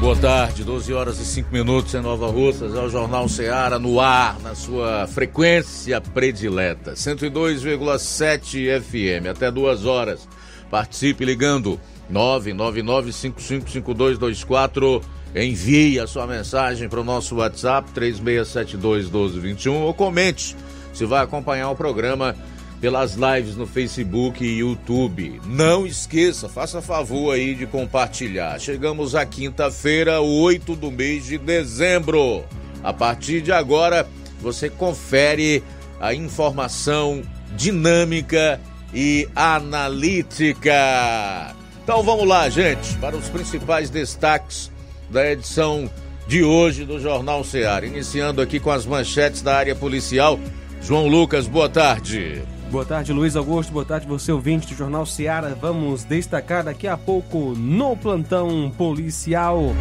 Boa tarde, 12 horas e 5 minutos em Nova Russas, é o Jornal Ceará no ar, na sua frequência predileta, 102,7 FM, até duas horas. Participe ligando 999555224, envie a sua mensagem para o nosso WhatsApp 36721221 ou comente se vai acompanhar o programa pelas lives no Facebook e YouTube. Não esqueça, faça favor aí de compartilhar. Chegamos à quinta-feira, 8 do mês de dezembro. A partir de agora, você confere a informação dinâmica e analítica. Então vamos lá, gente, para os principais destaques da edição de hoje do Jornal Ceará. Iniciando aqui com as manchetes da área policial. João Lucas, boa tarde. Boa tarde, Luiz Augusto. Boa tarde, você ouvinte do Jornal Seara. Vamos destacar daqui a pouco no plantão policial.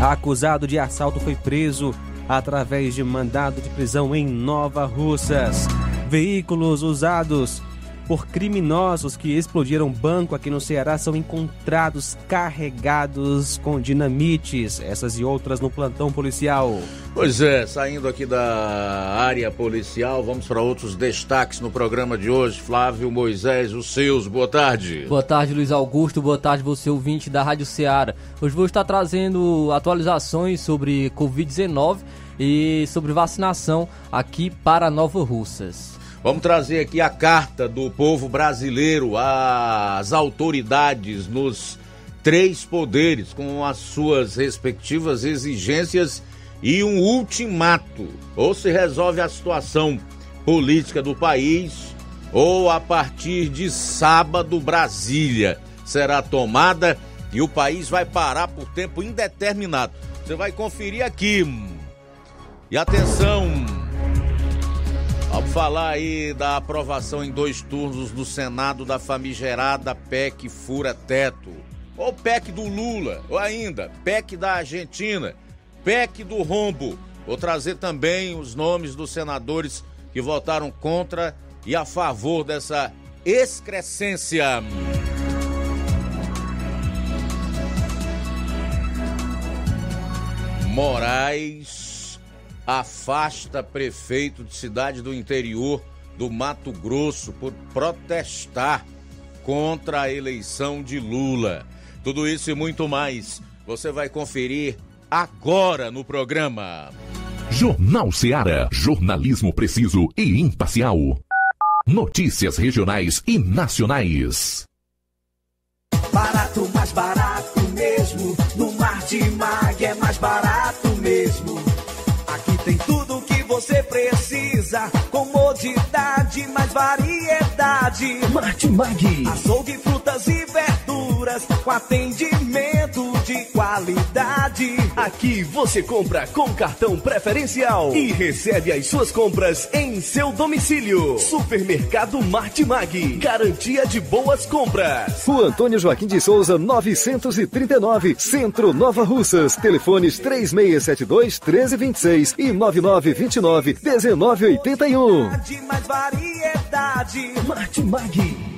Acusado de assalto foi preso através de mandado de prisão em Nova Russas. Veículos usados por criminosos que explodiram banco aqui no Ceará são encontrados carregados com dinamites, essas e outras no plantão policial. Pois é, saindo aqui da área policial, vamos para outros destaques no programa de hoje. Flávio Moisés, os seus, boa tarde. Boa tarde, Luiz Augusto, boa tarde, você ouvinte da Rádio Ceará. Hoje vou estar trazendo atualizações sobre Covid-19 e sobre vacinação aqui para Nova Russas. Vamos trazer aqui a carta do povo brasileiro às autoridades nos três poderes, com as suas respectivas exigências e um ultimato. Ou se resolve a situação política do país, ou a partir de sábado, Brasília será tomada e o país vai parar por tempo indeterminado. Você vai conferir aqui. E atenção! Vamos falar aí da aprovação em dois turnos do Senado da famigerada PEC Fura Teto. Ou PEC do Lula, ou ainda PEC da Argentina, PEC do Rombo. Vou trazer também os nomes dos senadores que votaram contra e a favor dessa excrescência. Moraes afasta prefeito de cidade do interior do Mato Grosso por protestar contra a eleição de Lula. Tudo isso e muito mais você vai conferir agora no programa. Jornal Ceará, jornalismo preciso e imparcial. Notícias regionais e nacionais. Barato, mais barato mesmo. No Mar de Mag é mais barato você precisa. Comodidade, mais variedade. Martimag. Açougue, frutas e verduras. Com atendimento de qualidade. Aqui você compra com cartão preferencial e recebe as suas compras em seu domicílio. Supermercado Martimag. Garantia de boas compras. Rua Antônio Joaquim de Souza, 939, Centro Nova Russas. Telefones 3672 1326 e 9929 1981. De mais variedade. Martimag.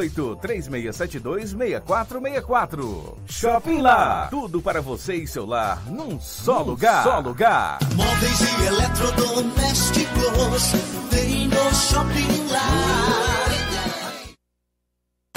3672 6464. Shopping Lá. Tudo para você e seu lar num só num lugar. Só lugar. Móveis e eletrodomésticos. Vem no Shopping Lá.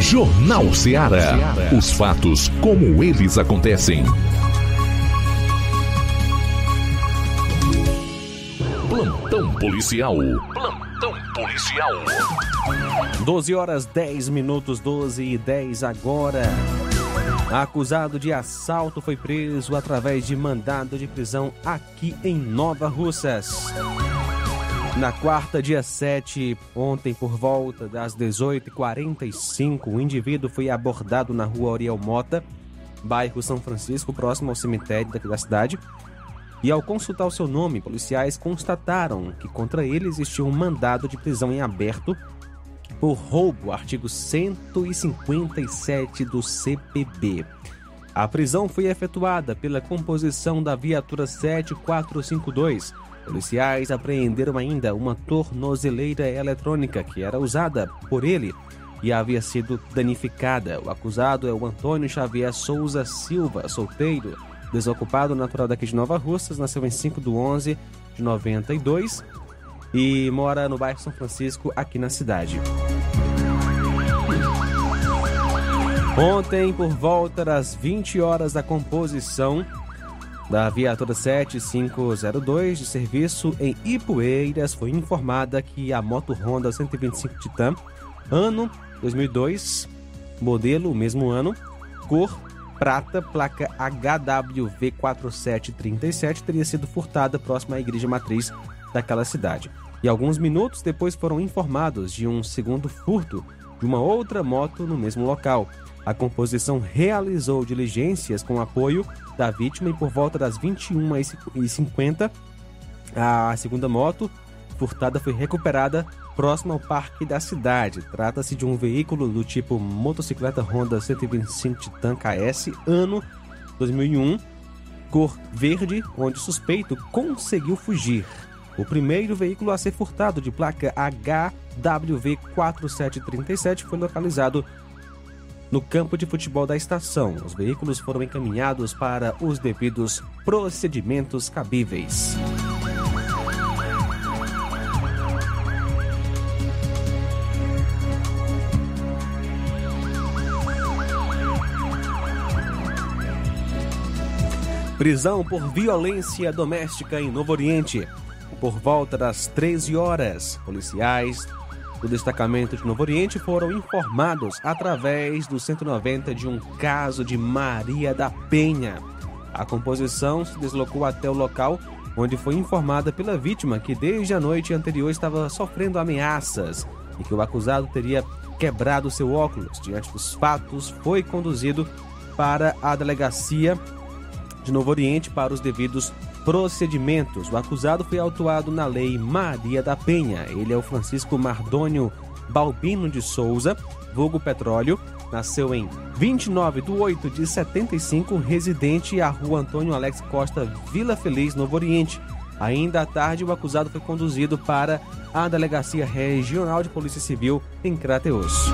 Jornal Ceará. Os fatos como eles acontecem. Plantão policial. Plantão policial. 12 horas 10 minutos, 12 e 10 agora. Acusado de assalto foi preso através de mandado de prisão aqui em Nova Russas. Na quarta, dia 7, ontem por volta das 18h45, o indivíduo foi abordado na rua Oriel Mota, bairro São Francisco, próximo ao cemitério daqui da cidade. E ao consultar o seu nome, policiais constataram que contra ele existia um mandado de prisão em aberto por roubo, artigo 157 do CPB. A prisão foi efetuada pela composição da viatura 7452. Policiais apreenderam ainda uma tornozeleira eletrônica que era usada por ele e havia sido danificada. O acusado é o Antônio Xavier Souza Silva, solteiro, desocupado, natural daqui de Nova Russas, nasceu em 5 de 11 de 92 e mora no bairro São Francisco, aqui na cidade. Ontem, por volta das 20 horas da composição da viatura 7502 de serviço em Ipueiras, foi informada que a moto Honda 125 Titan, ano 2002, modelo mesmo ano, cor prata, placa HWV4737, teria sido furtada próxima à igreja matriz daquela cidade. E alguns minutos depois foram informados de um segundo furto de uma outra moto no mesmo local. A composição realizou diligências com apoio da vítima e por volta das 21h50 a segunda moto furtada foi recuperada próximo ao parque da cidade. Trata-se de um veículo do tipo motocicleta Honda 125 Titan KS, ano 2001, cor verde, onde o suspeito conseguiu fugir. O primeiro veículo a ser furtado, de placa HWV4737, foi localizado no campo de futebol da estação. Os veículos foram encaminhados para os devidos procedimentos cabíveis. Prisão por violência doméstica em Novo Oriente. Por volta das 13 horas, policiais do destacamento de Novo Oriente foram informados através do 190 de um caso de Maria da Penha. A composição se deslocou até o local onde foi informada pela vítima que desde a noite anterior estava sofrendo ameaças e que o acusado teria quebrado seu óculos. Diante dos fatos, foi conduzido para a delegacia de Novo Oriente para os devidos procedimentos. O acusado foi autuado na Lei Maria da Penha. Ele é o Francisco Mardônio Balbino de Souza, vulgo Petróleo. Nasceu em 29 de 8 de 75, residente à rua Antônio Alex Costa, Vila Feliz, Novo Oriente. Ainda à tarde, o acusado foi conduzido para a Delegacia Regional de Polícia Civil em Crateus.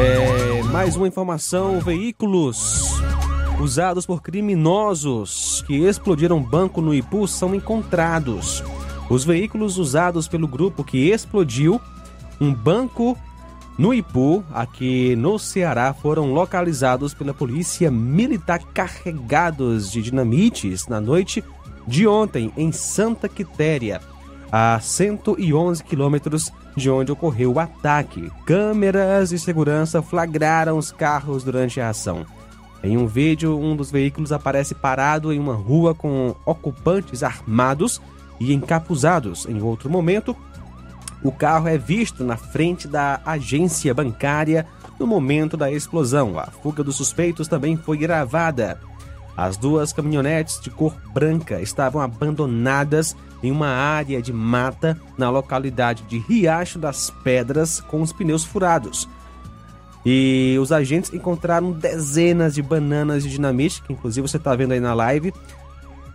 É, mais uma informação: veículos usados por criminosos que explodiram banco no Ipu são encontrados. Os veículos usados pelo grupo que explodiu um banco no Ipu, aqui no Ceará, foram localizados pela polícia militar carregados de dinamites na noite de ontem em Santa Quitéria, a 111 quilômetros de onde ocorreu o ataque. Câmeras de segurança flagraram os carros durante a ação. Em um vídeo, um dos veículos aparece parado em uma rua com ocupantes armados e encapuzados. Em outro momento, o carro é visto na frente da agência bancária no momento da explosão. A fuga dos suspeitos também foi gravada. As duas caminhonetes de cor branca estavam abandonadas em uma área de mata na localidade de Riacho das Pedras com os pneus furados. E os agentes encontraram dezenas de bananas de dinamite, que inclusive você está vendo aí na live,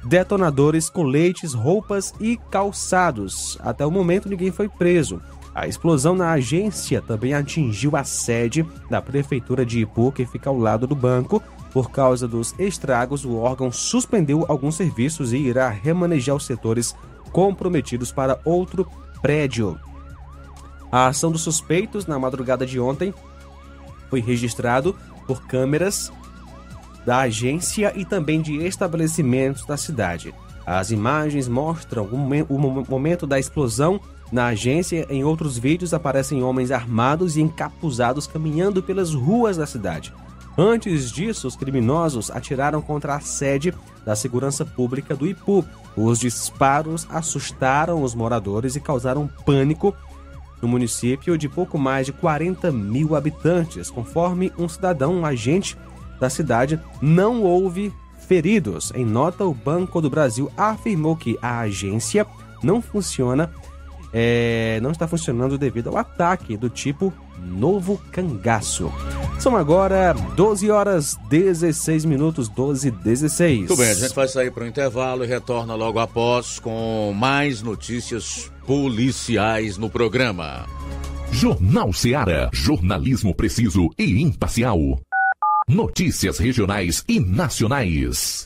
detonadores, coletes, roupas e calçados. Até o momento ninguém foi preso. A explosão na agência também atingiu a sede da prefeitura de Ipu, que fica ao lado do banco. Por causa dos estragos, o órgão suspendeu alguns serviços e irá remanejar os setores comprometidos para outro prédio. A ação dos suspeitos na madrugada de ontem foi registrado por câmeras da agência e também de estabelecimentos da cidade. As imagens mostram o momento da explosão na agência. Em outros vídeos aparecem homens armados e encapuzados caminhando pelas ruas da cidade. Antes disso, os criminosos atiraram contra a sede da segurança pública do Ipu. Os disparos assustaram os moradores e causaram pânico no município de pouco mais de 40 mil habitantes, conforme um cidadão, um agente da cidade, não houve feridos. Em nota, o Banco do Brasil afirmou que a agência não funciona, é, não está funcionando devido ao ataque do tipo novo cangaço. São agora 12 horas 16 minutos, 12 e 16. Muito bem, a gente vai sair para o intervalo e retorna logo após com mais notícias policiais no programa. Jornal Seara. Jornalismo preciso e imparcial. Notícias regionais e nacionais.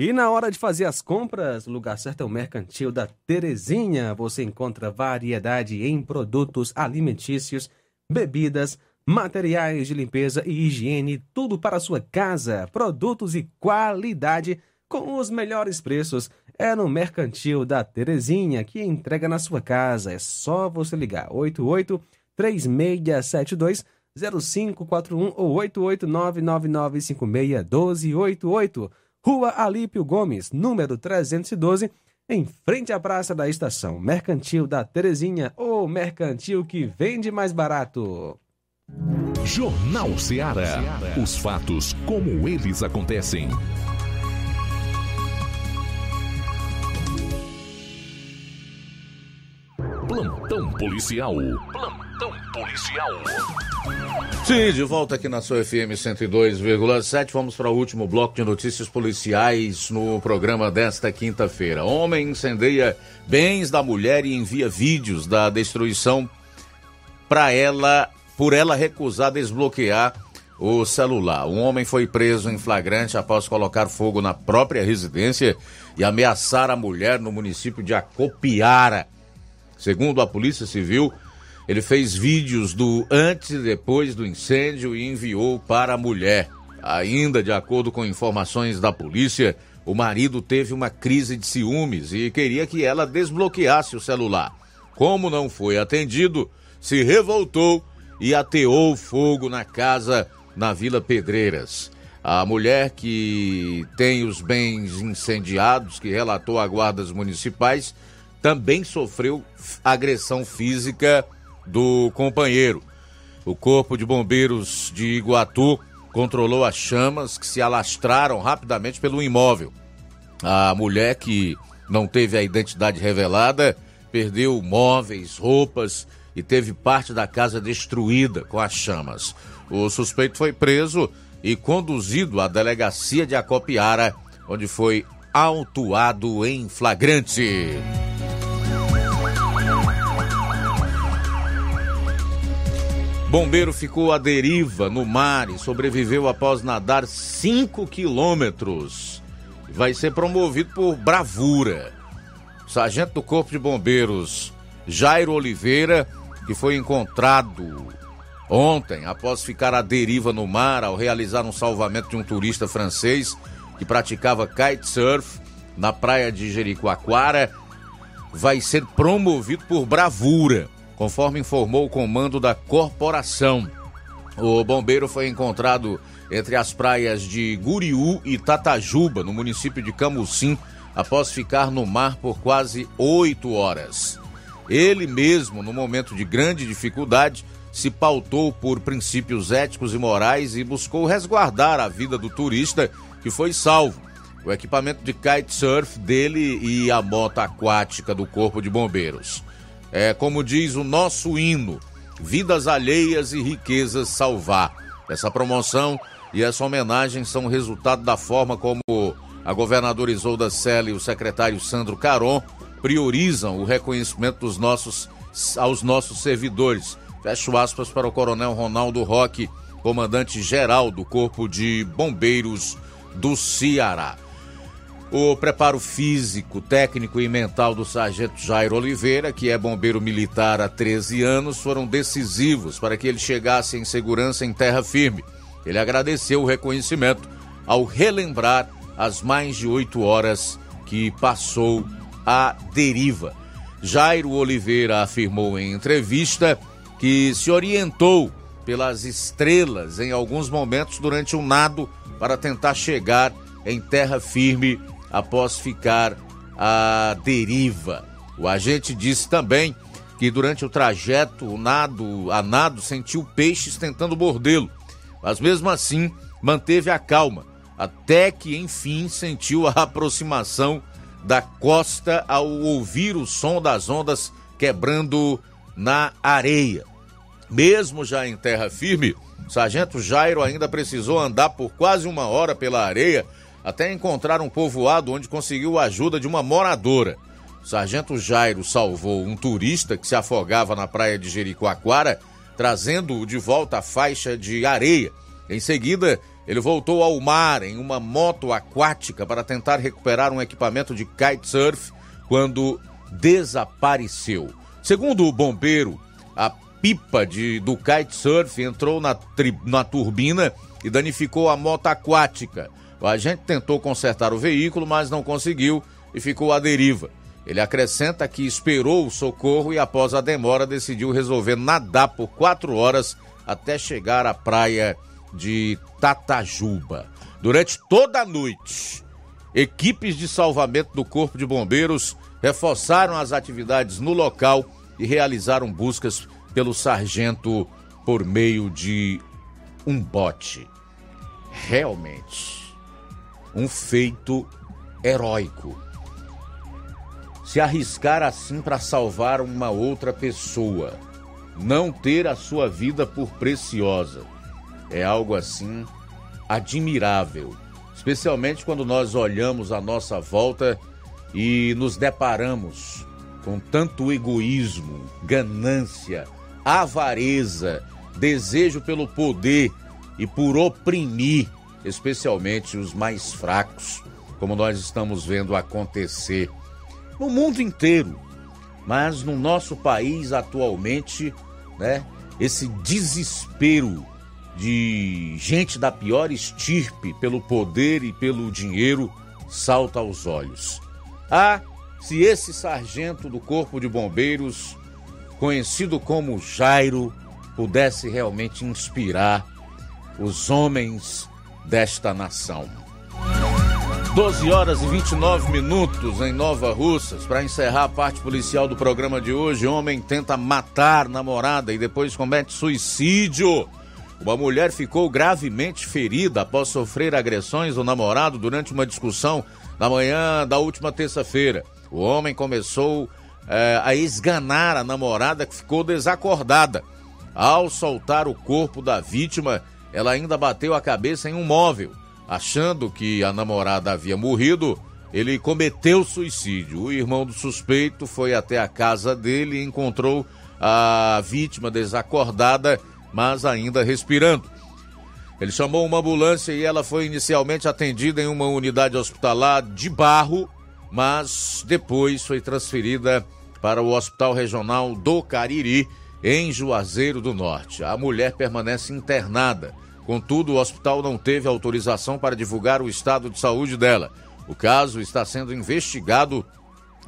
E na hora de fazer as compras, o lugar certo é o Mercantil da Terezinha. Você encontra variedade em produtos alimentícios, bebidas, materiais de limpeza e higiene, tudo para a sua casa. Produtos e qualidade com os melhores preços. É no Mercantil da Terezinha que entrega na sua casa. É só você ligar 88 3672 0541 ou 88999561288. Rua Alípio Gomes, número 312, em frente à Praça da Estação. Mercantil da Terezinha, ou mercantil que vende mais barato. Jornal Ceará. Os fatos como eles acontecem. Plantão policial. Plantão policial. Sim, de volta aqui na sua FM 102,7. Vamos para o último bloco de notícias policiais no programa desta quinta-feira. Homem incendeia bens da mulher e envia vídeos da destruição para ela, por ela recusar desbloquear o celular. Um homem foi preso em flagrante após colocar fogo na própria residência e ameaçar a mulher no município de Acopiara. Segundo a Polícia Civil, ele fez vídeos do antes e depois do incêndio e enviou para a mulher. Ainda de acordo com informações da polícia, o marido teve uma crise de ciúmes e queria que ela desbloqueasse o celular. Como não foi atendido, se revoltou e ateou fogo na casa na Vila Pedreiras. A mulher que tem os bens incendiados, que relatou a guardas municipais, também sofreu agressão física do companheiro. O Corpo de Bombeiros de Iguatu controlou as chamas que se alastraram rapidamente pelo imóvel. A mulher que não teve a identidade revelada perdeu móveis, roupas e teve parte da casa destruída com as chamas. O suspeito foi preso e conduzido à delegacia de Acopiara, onde foi autuado em flagrante. Bombeiro ficou à deriva no mar e sobreviveu após nadar 5 quilômetros. Vai ser promovido por bravura. Sargento do Corpo de Bombeiros Jairo Oliveira, que foi encontrado ontem após ficar à deriva no mar ao realizar um salvamento de um turista francês que praticava kitesurf na praia de Jericoacoara, vai ser promovido por bravura conforme informou o comando da corporação. O bombeiro foi encontrado entre as praias de Guriú e Tatajuba, no município de Camucim, após ficar no mar por quase oito horas. Ele mesmo, no momento de grande dificuldade, se pautou por princípios éticos e morais e buscou resguardar a vida do turista que foi salvo. O equipamento de kitesurf dele e a moto aquática do Corpo de Bombeiros. É como diz o nosso hino: vidas alheias e riquezas salvar. Essa promoção e essa homenagem são resultado da forma como a governadora Isolda Sela e o secretário Sandro Caron priorizam o reconhecimento dos nossos aos nossos servidores. Fecho aspas para o Coronel Ronaldo Roque, comandante geral do Corpo de Bombeiros do Ceará. O preparo físico, técnico e mental do sargento Jairo Oliveira, que é bombeiro militar há 13 anos, foram decisivos para que ele chegasse em segurança em terra firme. Ele agradeceu o reconhecimento ao relembrar as mais de oito horas que passou à deriva. Jairo Oliveira afirmou em entrevista que se orientou pelas estrelas em alguns momentos durante o um nado para tentar chegar em terra firme após ficar à deriva. O agente disse também que durante o trajeto, o nado, a nado sentiu peixes tentando mordê-lo, mas mesmo assim manteve a calma, até que enfim sentiu a aproximação da costa ao ouvir o som das ondas quebrando na areia. Mesmo já em terra firme, sargento Jairo ainda precisou andar por quase uma hora pela areia até encontrar um povoado onde conseguiu a ajuda de uma moradora. O sargento Jairo salvou um turista que se afogava na praia de Jericoacoara, trazendo-o de volta à faixa de areia. Em seguida, ele voltou ao mar em uma moto aquática para tentar recuperar um equipamento de kitesurf quando desapareceu. Segundo o bombeiro, a pipa de, do kitesurf entrou na, tri, na turbina e danificou a moto aquática. O agente tentou consertar o veículo, mas não conseguiu e ficou à deriva. Ele acrescenta que esperou o socorro e, após a demora, decidiu resolver nadar por quatro horas até chegar à praia de Tatajuba. Durante toda a noite, equipes de salvamento do Corpo de Bombeiros reforçaram as atividades no local e realizaram buscas pelo sargento por meio de um bote. Realmente um feito heróico. Se arriscar assim para salvar uma outra pessoa, não ter a sua vida por preciosa, é algo assim admirável, especialmente quando nós olhamos à nossa volta e nos deparamos com tanto egoísmo, ganância, avareza, desejo pelo poder e por oprimir especialmente os mais fracos, como nós estamos vendo acontecer no mundo inteiro. Mas no nosso país atualmente, né, esse desespero de gente da pior estirpe pelo poder e pelo dinheiro salta aos olhos. Ah, se esse sargento do Corpo de Bombeiros, conhecido como Jairo, pudesse realmente inspirar os homens desta nação. 12 horas e 29 minutos em Nova Russas. Para encerrar a parte policial do programa de hoje, homem tenta matar namorada e depois comete suicídio. Uma mulher ficou gravemente ferida após sofrer agressões do namorado durante uma discussão na manhã da última terça-feira. O homem começou é, a esganar a namorada que ficou desacordada. Ao soltar o corpo da vítima, ela ainda bateu a cabeça em um móvel. Achando que a namorada havia morrido, ele cometeu suicídio. O irmão do suspeito foi até a casa dele e encontrou a vítima desacordada mas ainda respirando. Ele chamou uma ambulância e ela foi inicialmente atendida em uma unidade hospitalar de Barro, mas depois foi transferida para o Hospital Regional do Cariri, em Juazeiro do Norte. A mulher permanece internada. Contudo, o hospital não teve autorização para divulgar o estado de saúde dela. O caso está sendo investigado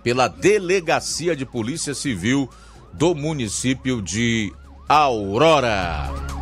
pela Delegacia de Polícia Civil do município de Aurora.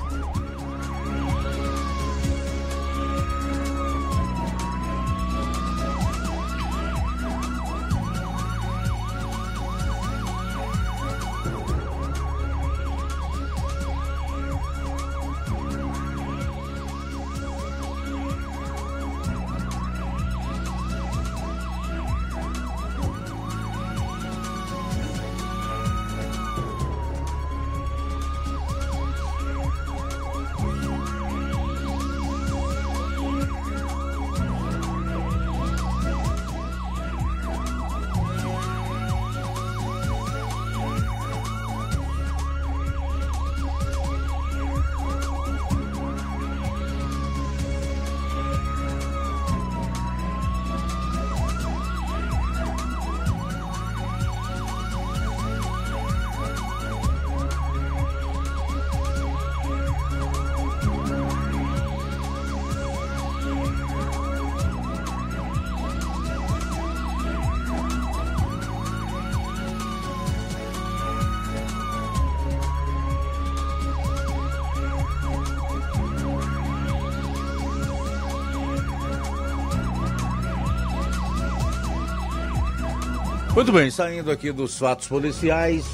Muito bem, saindo aqui dos fatos policiais,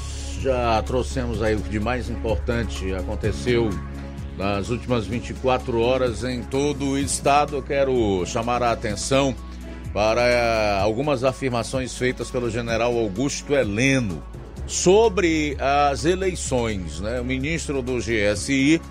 já trouxemos aí o que de mais importante aconteceu nas últimas 24 horas em todo o estado. Eu quero chamar a atenção para eh, algumas afirmações feitas pelo general Augusto Heleno sobre as eleições. Né? O ministro do GSI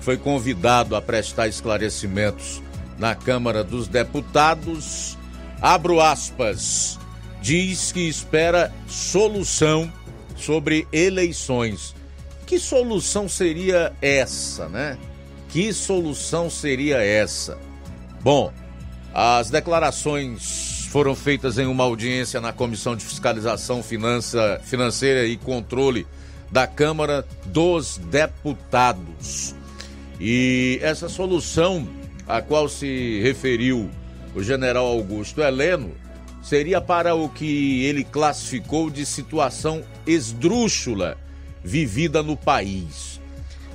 foi convidado a prestar esclarecimentos na Câmara dos Deputados. Abro aspas diz que espera solução sobre eleições. Que solução seria essa, né? Que solução seria essa? Bom, as declarações foram feitas em uma audiência na Comissão de Fiscalização Finança, Financeira e Controle da Câmara dos Deputados. E essa solução a qual se referiu o general Augusto Heleno seria para o que ele classificou de situação esdrúxula vivida no país.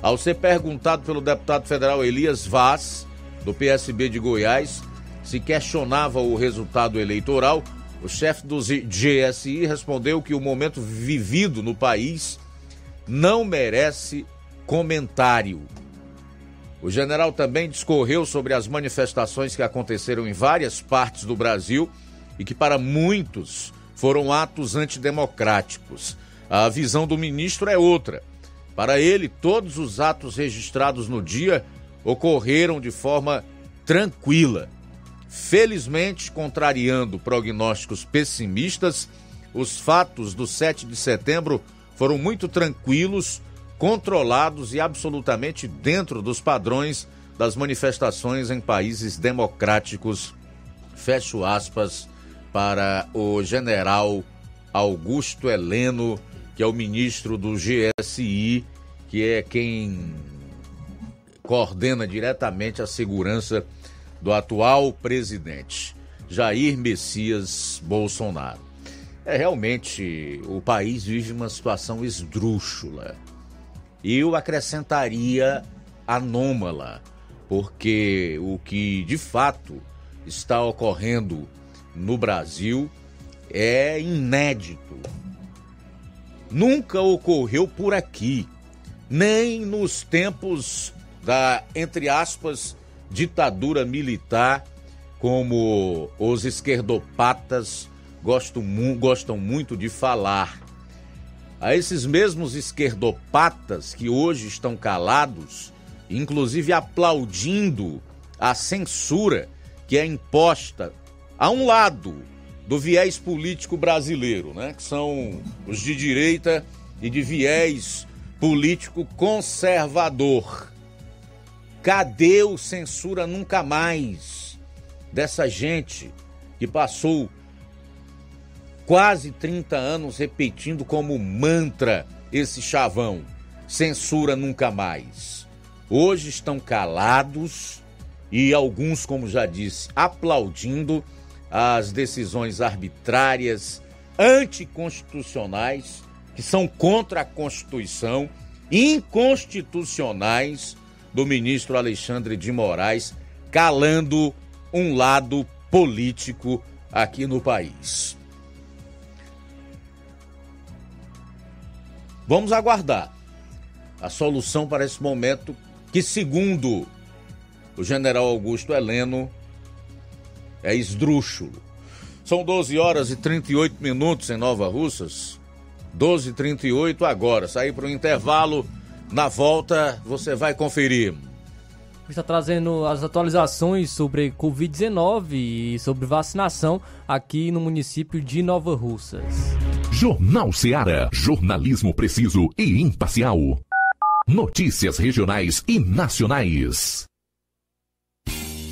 Ao ser perguntado pelo deputado federal Elias Vaz, do PSB de Goiás, se questionava o resultado eleitoral, o chefe do GSI respondeu que o momento vivido no país não merece comentário. O general também discorreu sobre as manifestações que aconteceram em várias partes do Brasil e que para muitos foram atos antidemocráticos. A visão do ministro é outra. Para ele, todos os atos registrados no dia ocorreram de forma tranquila. Felizmente, contrariando prognósticos pessimistas, os fatos do 7 de setembro foram muito tranquilos, controlados e absolutamente dentro dos padrões das manifestações em países democráticos. Fecho aspas para o general Augusto Heleno, que é o ministro do GSI, que é quem coordena diretamente a segurança do atual presidente, Jair Messias Bolsonaro. É realmente o país vive uma situação esdrúxula. Eu acrescentaria anômala, porque o que de fato está ocorrendo no Brasil é inédito. Nunca ocorreu por aqui, nem nos tempos da, entre aspas, ditadura militar, como os esquerdopatas gostam, gostam muito de falar. A esses mesmos esquerdopatas que hoje estão calados, inclusive aplaudindo a censura que é imposta a um lado do viés político brasileiro, né? Que são os de direita e de viés político conservador. Cadê o censura nunca mais dessa gente que passou quase 30 anos repetindo como mantra esse chavão? Censura nunca mais. Hoje estão calados e alguns, como já disse, aplaudindo as decisões arbitrárias, anticonstitucionais, que são contra a Constituição, inconstitucionais do ministro Alexandre de Moraes, calando um lado político aqui no país. Vamos aguardar a solução para esse momento que, segundo o general Augusto Heleno, é esdrúxulo. São 12 horas e 38 minutos em Nova Russas. 12 e 38 agora. Sair para o intervalo. Na volta você vai conferir. Está trazendo as atualizações sobre Covid-19 e sobre vacinação aqui no município de Nova Russas. Jornal Seara. Jornalismo preciso e imparcial. Notícias regionais e nacionais.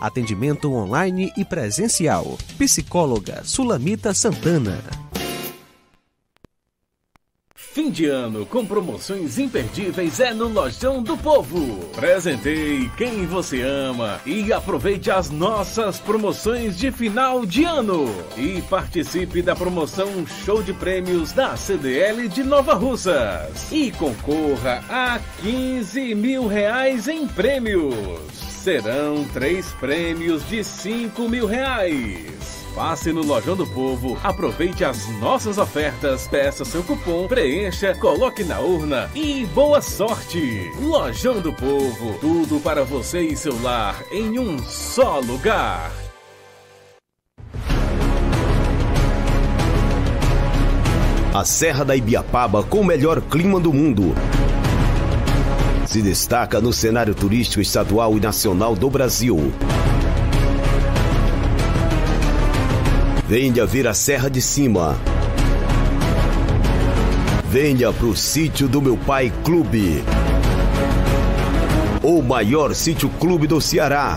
Atendimento online e presencial. Psicóloga Sulamita Santana. Fim de ano com promoções imperdíveis é no Lojão do Povo. Presentei quem você ama e aproveite as nossas promoções de final de ano. E participe da promoção Show de Prêmios da CDL de Nova Russas. E concorra a 15 mil reais em prêmios. Serão três prêmios de 5 mil reais. Passe no Lojão do Povo, aproveite as nossas ofertas, peça seu cupom, preencha, coloque na urna e boa sorte! Lojão do Povo, tudo para você e seu lar em um só lugar. A Serra da Ibiapaba com o melhor clima do mundo. Se destaca no cenário turístico estadual e nacional do Brasil. Venha ver a Serra de Cima. Venha pro sítio do meu pai Clube. O maior sítio clube do Ceará.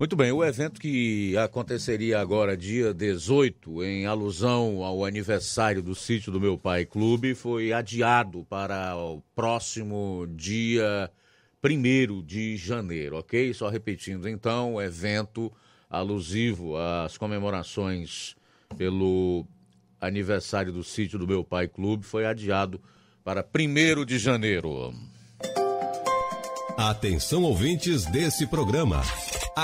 Muito bem, o evento que aconteceria agora, dia 18, em alusão ao aniversário do sítio do meu pai clube, foi adiado para o próximo dia 1 de janeiro, ok? Só repetindo então, evento alusivo às comemorações pelo aniversário do sítio do meu pai clube foi adiado para 1 de janeiro. Atenção ouvintes desse programa.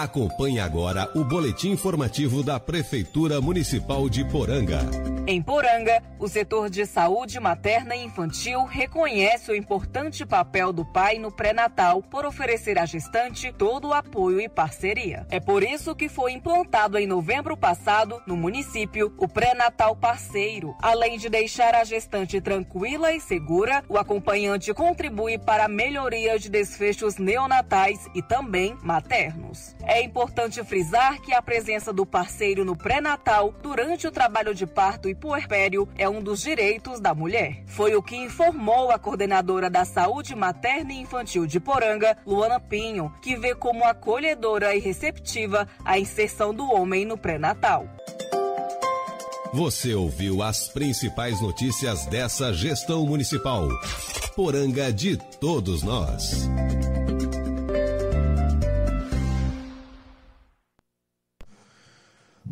Acompanhe agora o boletim informativo da Prefeitura Municipal de Poranga. Em Poranga, o setor de saúde materna e infantil reconhece o importante papel do pai no pré-natal por oferecer à gestante todo o apoio e parceria. É por isso que foi implantado em novembro passado, no município, o pré-natal parceiro. Além de deixar a gestante tranquila e segura, o acompanhante contribui para a melhoria de desfechos neonatais e também maternos. É importante frisar que a presença do parceiro no pré-natal durante o trabalho de parto e puerpério é um dos direitos da mulher. Foi o que informou a coordenadora da saúde materna e infantil de Poranga, Luana Pinho, que vê como acolhedora e receptiva a inserção do homem no pré-natal. Você ouviu as principais notícias dessa gestão municipal. Poranga de todos nós.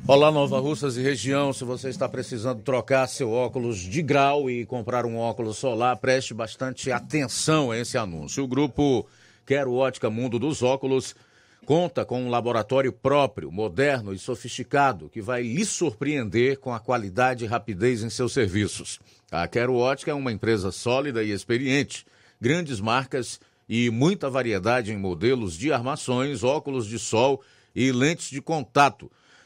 Olá, Nova Russas e região. Se você está precisando trocar seu óculos de grau e comprar um óculos solar, preste bastante atenção a esse anúncio. O grupo Quero Ótica Mundo dos Óculos conta com um laboratório próprio, moderno e sofisticado, que vai lhe surpreender com a qualidade e rapidez em seus serviços. A Quero Ótica é uma empresa sólida e experiente, grandes marcas e muita variedade em modelos de armações, óculos de sol e lentes de contato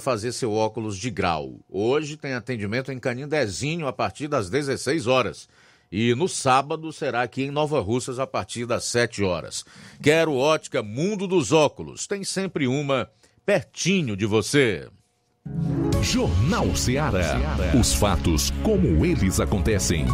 fazer seu óculos de grau. Hoje tem atendimento em Canindezinho a partir das 16 horas. E no sábado será aqui em Nova Russas a partir das 7 horas. Quero ótica Mundo dos Óculos. Tem sempre uma pertinho de você. Jornal Ceará. Os fatos como eles acontecem.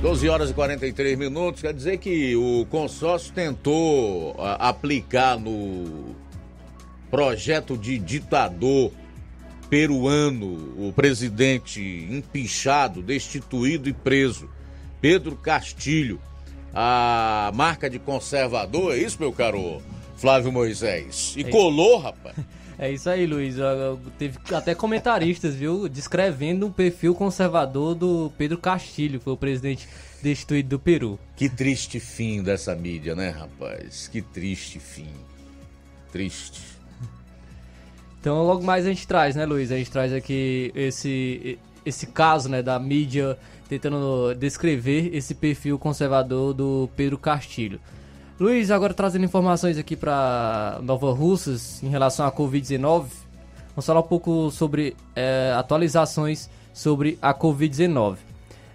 12 horas e 43 minutos, quer dizer que o consórcio tentou ah, aplicar no projeto de ditador peruano o presidente empichado, destituído e preso, Pedro Castilho, a marca de conservador, é isso, meu caro Flávio Moisés? E é colou, rapaz. É isso aí, Luiz. Teve até comentaristas, viu, descrevendo o perfil conservador do Pedro Castilho, que foi o presidente destituído do Peru. Que triste fim dessa mídia, né, rapaz? Que triste fim. Triste. Então, logo mais a gente traz, né, Luiz? A gente traz aqui esse, esse caso, né, da mídia tentando descrever esse perfil conservador do Pedro Castilho. Luiz, agora trazendo informações aqui para Nova Russas em relação à Covid-19. Vamos falar um pouco sobre é, atualizações sobre a Covid-19.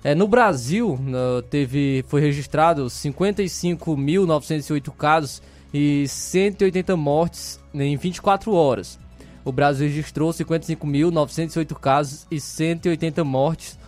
É, no Brasil, no, teve, foi registrado 55.908 casos e 180 mortes em 24 horas. O Brasil registrou 55.908 casos e 180 mortes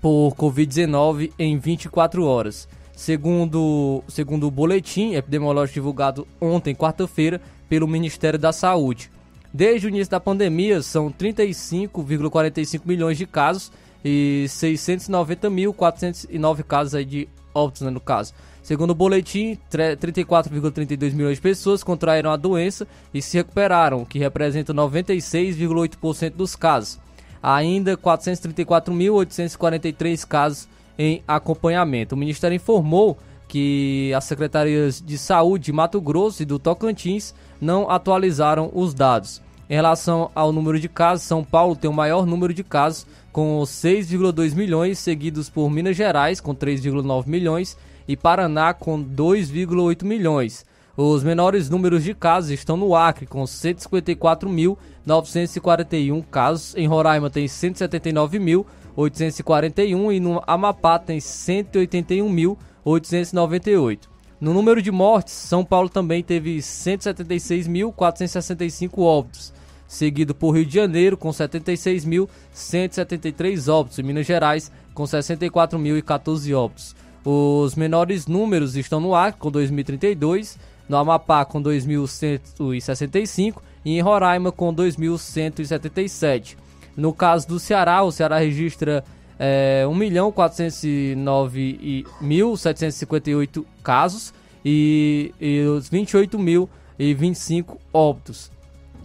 por Covid-19 em 24 horas segundo, segundo o boletim epidemiológico divulgado ontem, quarta-feira, pelo Ministério da Saúde. Desde o início da pandemia, são 35,45 milhões de casos e 690.409 casos aí de óbitos, né, no caso. Segundo o boletim, 34,32 milhões de pessoas contraíram a doença e se recuperaram, que representa 96,8% dos casos. Ainda 434.843 casos em acompanhamento. O Ministério informou que as secretarias de saúde de Mato Grosso e do Tocantins não atualizaram os dados. Em relação ao número de casos, São Paulo tem o maior número de casos, com 6,2 milhões, seguidos por Minas Gerais, com 3,9 milhões, e Paraná, com 2,8 milhões. Os menores números de casos estão no Acre, com 154.941 casos, em Roraima tem 179 mil, 841 e no Amapá tem 181.898. No número de mortes, São Paulo também teve 176.465 óbitos, seguido por Rio de Janeiro com 76.173 óbitos e Minas Gerais com 64.014 óbitos. Os menores números estão no Acre com 2.032, no Amapá com 2.165 e em Roraima com 2.177. No caso do Ceará, o Ceará registra é, 1.409.758 casos e, e os 28.025 óbitos.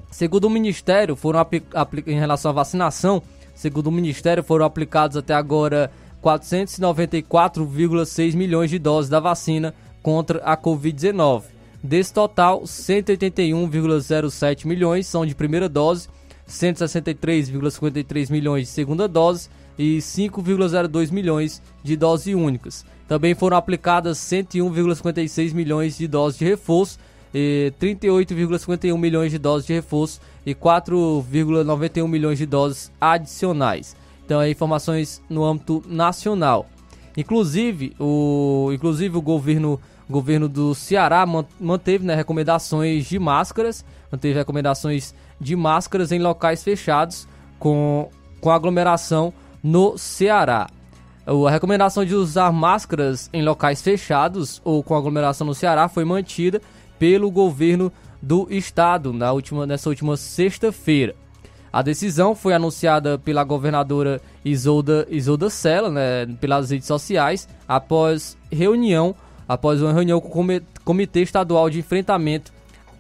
Segundo o Ministério, foram em relação à vacinação, segundo o Ministério, foram aplicados até agora 494,6 milhões de doses da vacina contra a Covid-19. Desse total, 181,07 milhões são de primeira dose, 163,53 milhões de segunda dose e 5,02 milhões de doses únicas. Também foram aplicadas 101,56 milhões de doses de reforço, 38,51 milhões de doses de reforço e 4,91 milhões de doses adicionais. Então, é informações no âmbito nacional. Inclusive, o, inclusive o governo, governo do Ceará manteve né, recomendações de máscaras, manteve recomendações de máscaras em locais fechados com, com aglomeração no Ceará. A recomendação de usar máscaras em locais fechados ou com aglomeração no Ceará foi mantida pelo governo do estado na última, nessa última sexta-feira. A decisão foi anunciada pela governadora Isolda, Isolda Sela, né, pelas redes sociais, após reunião, após uma reunião com o Comitê Estadual de Enfrentamento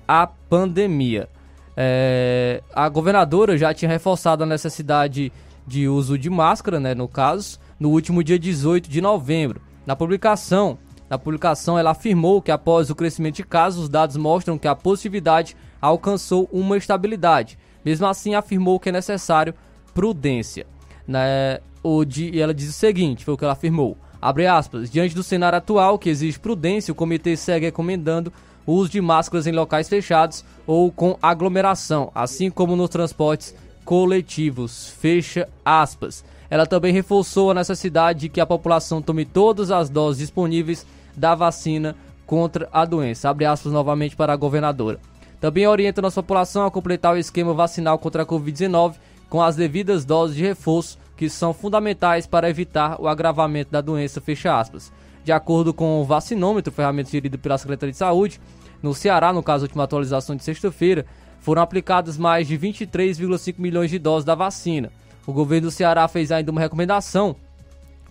à Pandemia. É, a governadora já tinha reforçado a necessidade de uso de máscara, né, no caso, no último dia 18 de novembro. Na publicação, na publicação ela afirmou que após o crescimento de casos, os dados mostram que a positividade alcançou uma estabilidade mesmo assim, afirmou que é necessário prudência. Né? O de, ela diz o seguinte, foi o que ela afirmou. Abre aspas, diante do cenário atual que exige prudência, o comitê segue recomendando o uso de máscaras em locais fechados ou com aglomeração, assim como nos transportes coletivos. Fecha aspas. Ela também reforçou a necessidade de que a população tome todas as doses disponíveis da vacina contra a doença. Abre aspas novamente para a governadora. Também orienta nossa população a completar o esquema vacinal contra a Covid-19 com as devidas doses de reforço que são fundamentais para evitar o agravamento da doença, fecha aspas. De acordo com o vacinômetro, ferramenta gerida pela Secretaria de Saúde, no Ceará, no caso última atualização de sexta-feira, foram aplicadas mais de 23,5 milhões de doses da vacina. O governo do Ceará fez ainda uma recomendação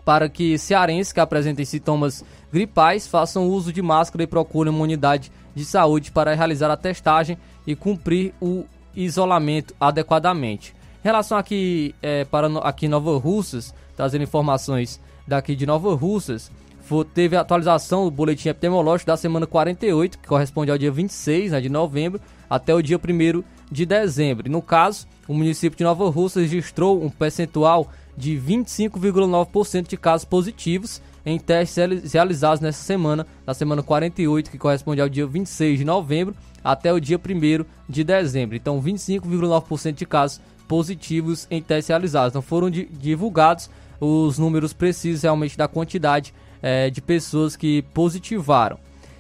para que cearenses que apresentem sintomas gripais façam uso de máscara e procurem uma unidade de saúde para realizar a testagem e cumprir o isolamento adequadamente. Relação aqui é, para aqui Nova Russas, trazendo informações daqui de Nova Russas, for, teve atualização do boletim epidemiológico da semana 48, que corresponde ao dia 26 né, de novembro, até o dia 1 de dezembro. no caso, o município de Nova Russas registrou um percentual de 25,9% de casos positivos em testes realizados nessa semana, na semana 48, que corresponde ao dia 26 de novembro, até o dia 1 de dezembro. Então, 25,9% de casos positivos em testes realizados. Não foram divulgados os números precisos realmente da quantidade é, de pessoas que positivaram.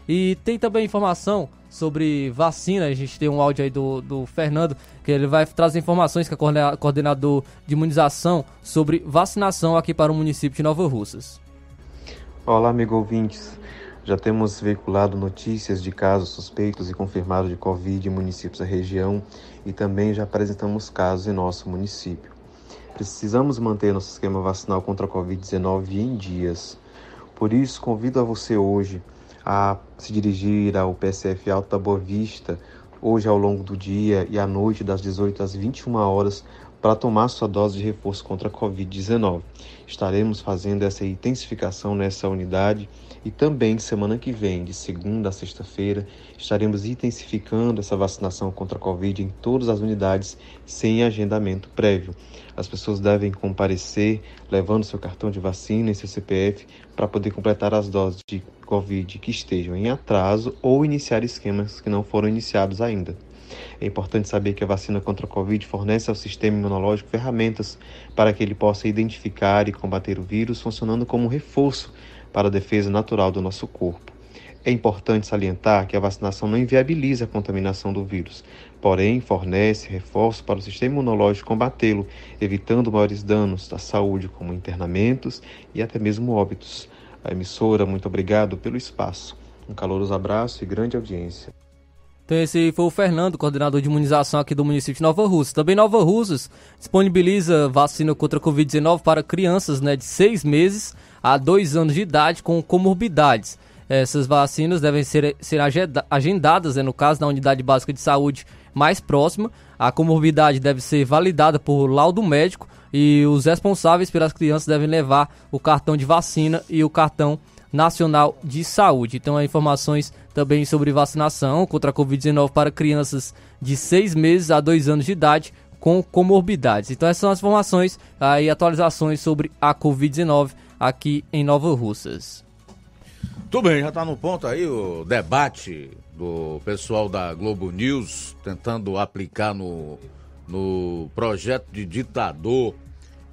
E tem também informação sobre vacina. A gente tem um áudio aí do, do Fernando, que ele vai trazer informações que é coordenador de imunização sobre vacinação aqui para o município de Nova Russas. Olá, amigo ouvintes. Já temos veiculado notícias de casos suspeitos e confirmados de Covid em municípios da região e também já apresentamos casos em nosso município. Precisamos manter nosso esquema vacinal contra a Covid-19 em dias. Por isso, convido a você hoje a se dirigir ao PSF Alta Boa Vista, hoje ao longo do dia e à noite, das 18 às 21 horas, para tomar sua dose de reforço contra a Covid-19. Estaremos fazendo essa intensificação nessa unidade e também semana que vem, de segunda a sexta-feira, estaremos intensificando essa vacinação contra a Covid em todas as unidades sem agendamento prévio. As pessoas devem comparecer levando seu cartão de vacina e seu CPF para poder completar as doses de Covid que estejam em atraso ou iniciar esquemas que não foram iniciados ainda. É importante saber que a vacina contra a Covid fornece ao sistema imunológico ferramentas para que ele possa identificar e combater o vírus, funcionando como um reforço para a defesa natural do nosso corpo. É importante salientar que a vacinação não inviabiliza a contaminação do vírus, porém fornece reforços para o sistema imunológico combatê-lo, evitando maiores danos à saúde, como internamentos e até mesmo óbitos. A emissora, muito obrigado pelo espaço. Um caloroso abraço e grande audiência. Então esse foi o Fernando, coordenador de imunização aqui do município de Nova Russa. Também Nova Russas disponibiliza vacina contra a Covid-19 para crianças né, de 6 meses a 2 anos de idade com comorbidades. Essas vacinas devem ser, ser agendadas, né, no caso, na unidade básica de saúde mais próxima. A comorbidade deve ser validada por laudo médico e os responsáveis pelas crianças devem levar o cartão de vacina e o cartão nacional de saúde. Então, informações também sobre vacinação contra a Covid-19 para crianças de 6 meses a 2 anos de idade com comorbidades. Então, essas são as informações e atualizações sobre a Covid-19 aqui em Nova Russas. Tudo bem, já está no ponto aí o debate do pessoal da Globo News tentando aplicar no, no projeto de ditador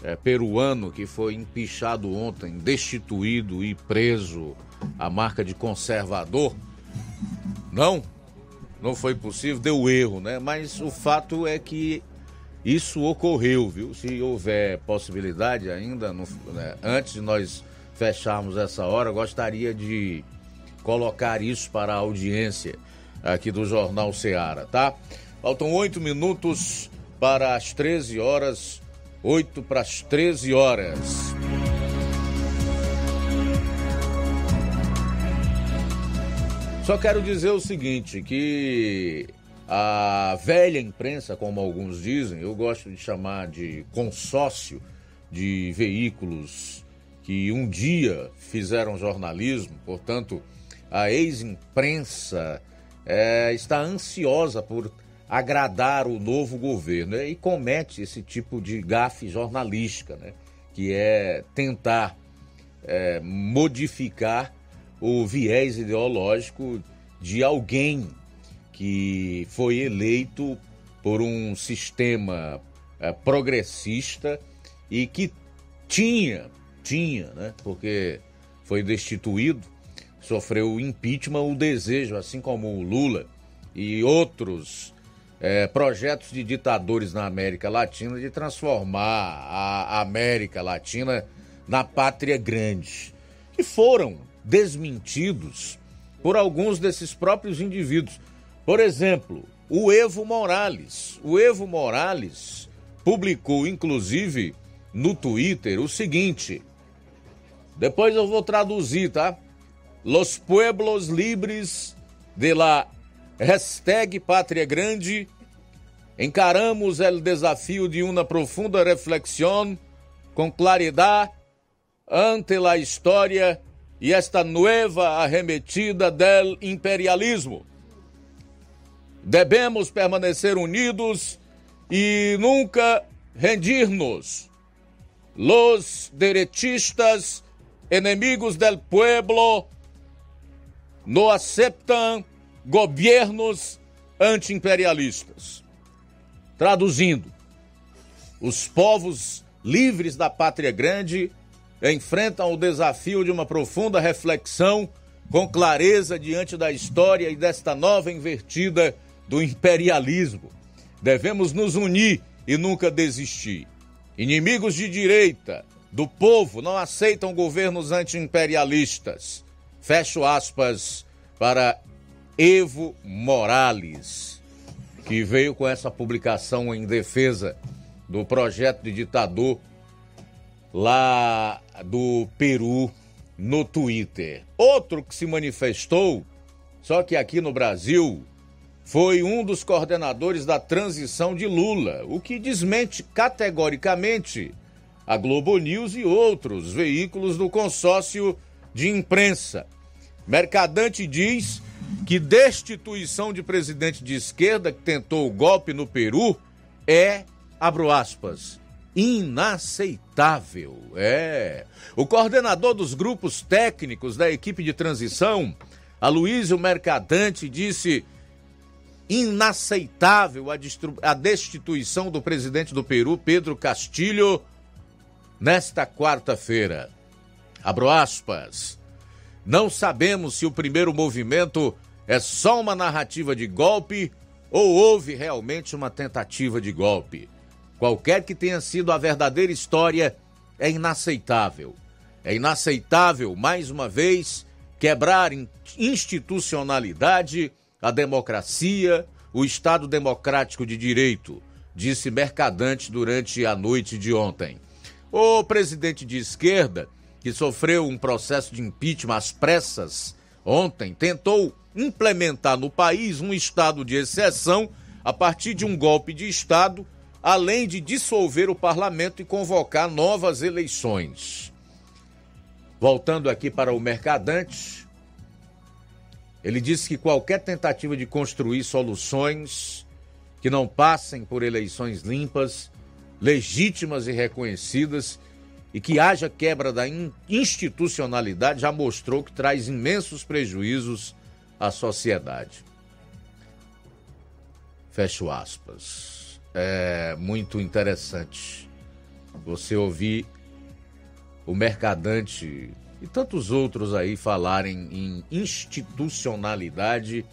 é, peruano que foi empichado ontem, destituído e preso a marca de conservador. Não, não foi possível, deu erro, né? Mas o fato é que isso ocorreu, viu? Se houver possibilidade ainda, no, né, antes de nós fecharmos essa hora, gostaria de colocar isso para a audiência aqui do Jornal Seara, tá? Faltam oito minutos para as 13 horas, oito para as 13 horas. Só quero dizer o seguinte, que a velha imprensa, como alguns dizem, eu gosto de chamar de consórcio de veículos que um dia fizeram jornalismo, portanto, a ex-imprensa é, está ansiosa por agradar o novo governo né, e comete esse tipo de gafe jornalística, né, que é tentar é, modificar o viés ideológico de alguém que foi eleito por um sistema é, progressista e que tinha tinha, né? Porque foi destituído, sofreu impeachment, o desejo, assim como o Lula e outros é, projetos de ditadores na América Latina de transformar a América Latina na pátria grande, que foram desmentidos por alguns desses próprios indivíduos. Por exemplo, o Evo Morales. O Evo Morales publicou, inclusive, no Twitter o seguinte: depois eu vou traduzir, tá? Los pueblos libres de la hashtag Pátria Grande encaramos o desafio de uma profunda reflexão com claridade ante a história e esta nova arremetida del imperialismo. Devemos permanecer unidos e nunca rendir-nos. Los deretistas enemigos del pueblo no aceptam governos antiimperialistas. Traduzindo, os povos livres da pátria grande enfrentam o desafio de uma profunda reflexão com clareza diante da história e desta nova invertida do imperialismo. Devemos nos unir e nunca desistir. Inimigos de direita, do povo não aceitam governos anti-imperialistas. Fecho aspas para Evo Morales, que veio com essa publicação em defesa do projeto de ditador lá do Peru no Twitter. Outro que se manifestou, só que aqui no Brasil, foi um dos coordenadores da transição de Lula, o que desmente categoricamente a Globo News e outros veículos do consórcio de imprensa. Mercadante diz que destituição de presidente de esquerda que tentou o golpe no Peru é, abro aspas, inaceitável. É. O coordenador dos grupos técnicos da equipe de transição, Aloysio Mercadante, disse inaceitável a, destituição do presidente do Peru, Pedro Castilho, nesta quarta-feira. Abro aspas. Não sabemos se o primeiro movimento é só uma narrativa de golpe ou houve realmente uma tentativa de golpe. Qualquer que tenha sido a verdadeira história, é inaceitável. É inaceitável, mais uma vez, quebrar institucionalidade, a democracia, o Estado democrático de direito, disse Mercadante durante a noite de ontem. O presidente de esquerda, que sofreu um processo de impeachment às pressas ontem, tentou implementar no país um estado de exceção a partir de um golpe de Estado, além de dissolver o parlamento e convocar novas eleições. Voltando aqui para o Mercadante, ele disse que qualquer tentativa de construir soluções que não passem por eleições limpas, legítimas e reconhecidas e que haja quebra da institucionalidade já mostrou que traz imensos prejuízos à sociedade. Fecho aspas. É muito interessante você ouvir o mercadante e tantos outros aí falarem em institucionalidade,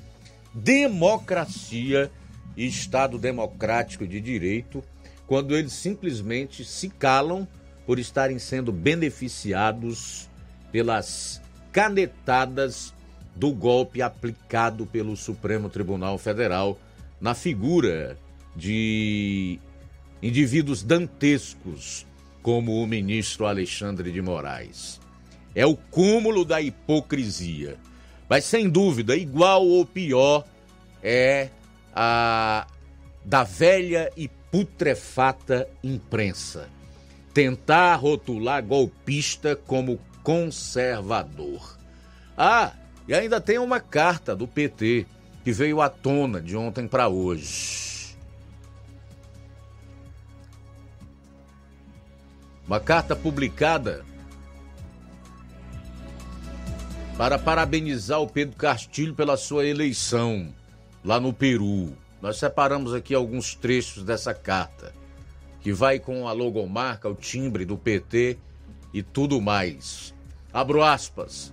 democracia e Estado democrático de direito, quando eles simplesmente se calam por estarem sendo beneficiados pelas canetadas do golpe aplicado pelo Supremo Tribunal Federal na figura de indivíduos dantescos como o ministro Alexandre de Moraes. É o cúmulo da hipocrisia. Mas sem dúvida, igual ou pior é a da velha e putrefata imprensa. Tentar rotular golpista como conservador. Ah, e ainda tem uma carta do PT que veio à tona de ontem para hoje. Uma carta publicada para parabenizar o Pedro Castilho pela sua eleição lá no Peru. Nós separamos aqui alguns trechos dessa carta, que vai com a logomarca, o timbre do PT e tudo mais. Abro aspas.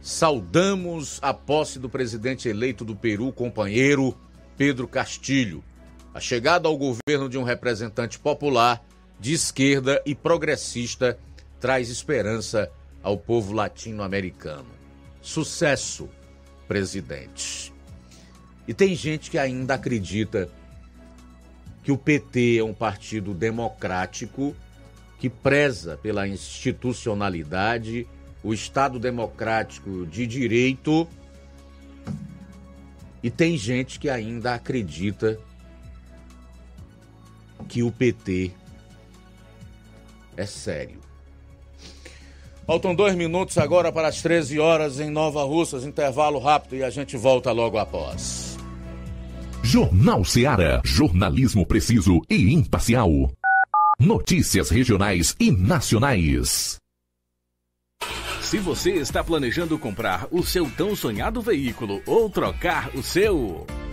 Saudamos a posse do presidente eleito do Peru, companheiro Pedro Castilho. A chegada ao governo de um representante popular, de esquerda e progressista traz esperança ao povo latino-americano. Sucesso, presidente. E tem gente que ainda acredita que o PT é um partido democrático que preza pela institucionalidade o Estado Democrático de Direito. E tem gente que ainda acredita que o PT é sério. Faltam dois minutos agora para as 13 horas em Nova Russas, intervalo rápido e a gente volta logo após. Jornal Seara. Jornalismo preciso e imparcial. Notícias regionais e nacionais. Se você está planejando comprar o seu tão sonhado veículo ou trocar o seu.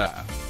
Pet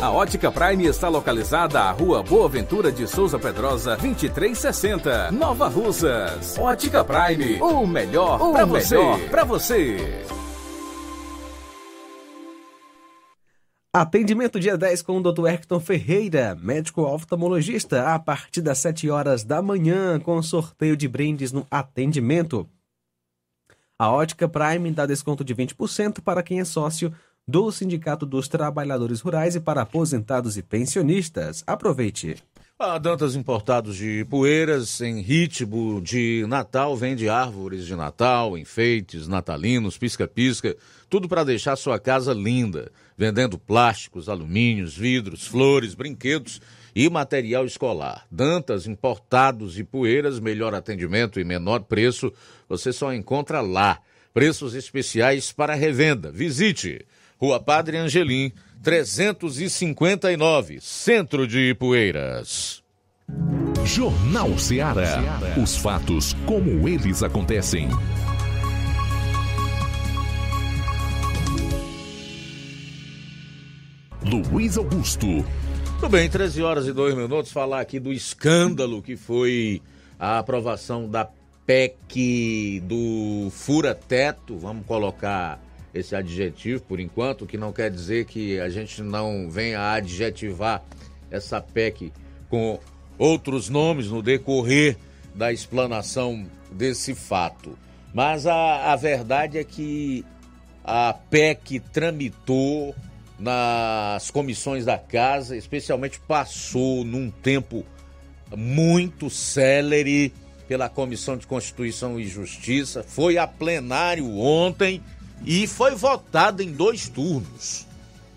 A Ótica Prime está localizada à Rua Boa Ventura de Souza Pedrosa, 2360, Nova Russas. Ótica Prime, o melhor para você. Pra você. Atendimento dia 10 com o Dr. Hector Ferreira, médico oftalmologista, a partir das 7 horas da manhã, com sorteio de brindes no atendimento. A Ótica Prime dá desconto de 20% para quem é sócio do Sindicato dos Trabalhadores Rurais e para aposentados e pensionistas. Aproveite. A Dantas Importados de Poeiras, em ritmo de Natal, vende árvores de Natal, enfeites natalinos, pisca-pisca, tudo para deixar sua casa linda, vendendo plásticos, alumínios, vidros, flores, brinquedos e material escolar. Dantas Importados e Poeiras, melhor atendimento e menor preço, você só encontra lá. Preços especiais para revenda. Visite Rua Padre Angelim, 359, Centro de Ipueiras. Jornal Ceará. Os fatos como eles acontecem. Luiz Augusto. Tudo bem, 13 horas e 2 minutos. Falar aqui do escândalo que foi a aprovação da PEC do fura-teto. Vamos colocar esse adjetivo por enquanto, que não quer dizer que a gente não venha adjetivar essa PEC com outros nomes no decorrer da explanação desse fato. Mas a, a verdade é que a PEC tramitou nas comissões da casa, especialmente passou num tempo muito célere pela Comissão de Constituição e Justiça, foi a plenário ontem e foi votada em dois turnos,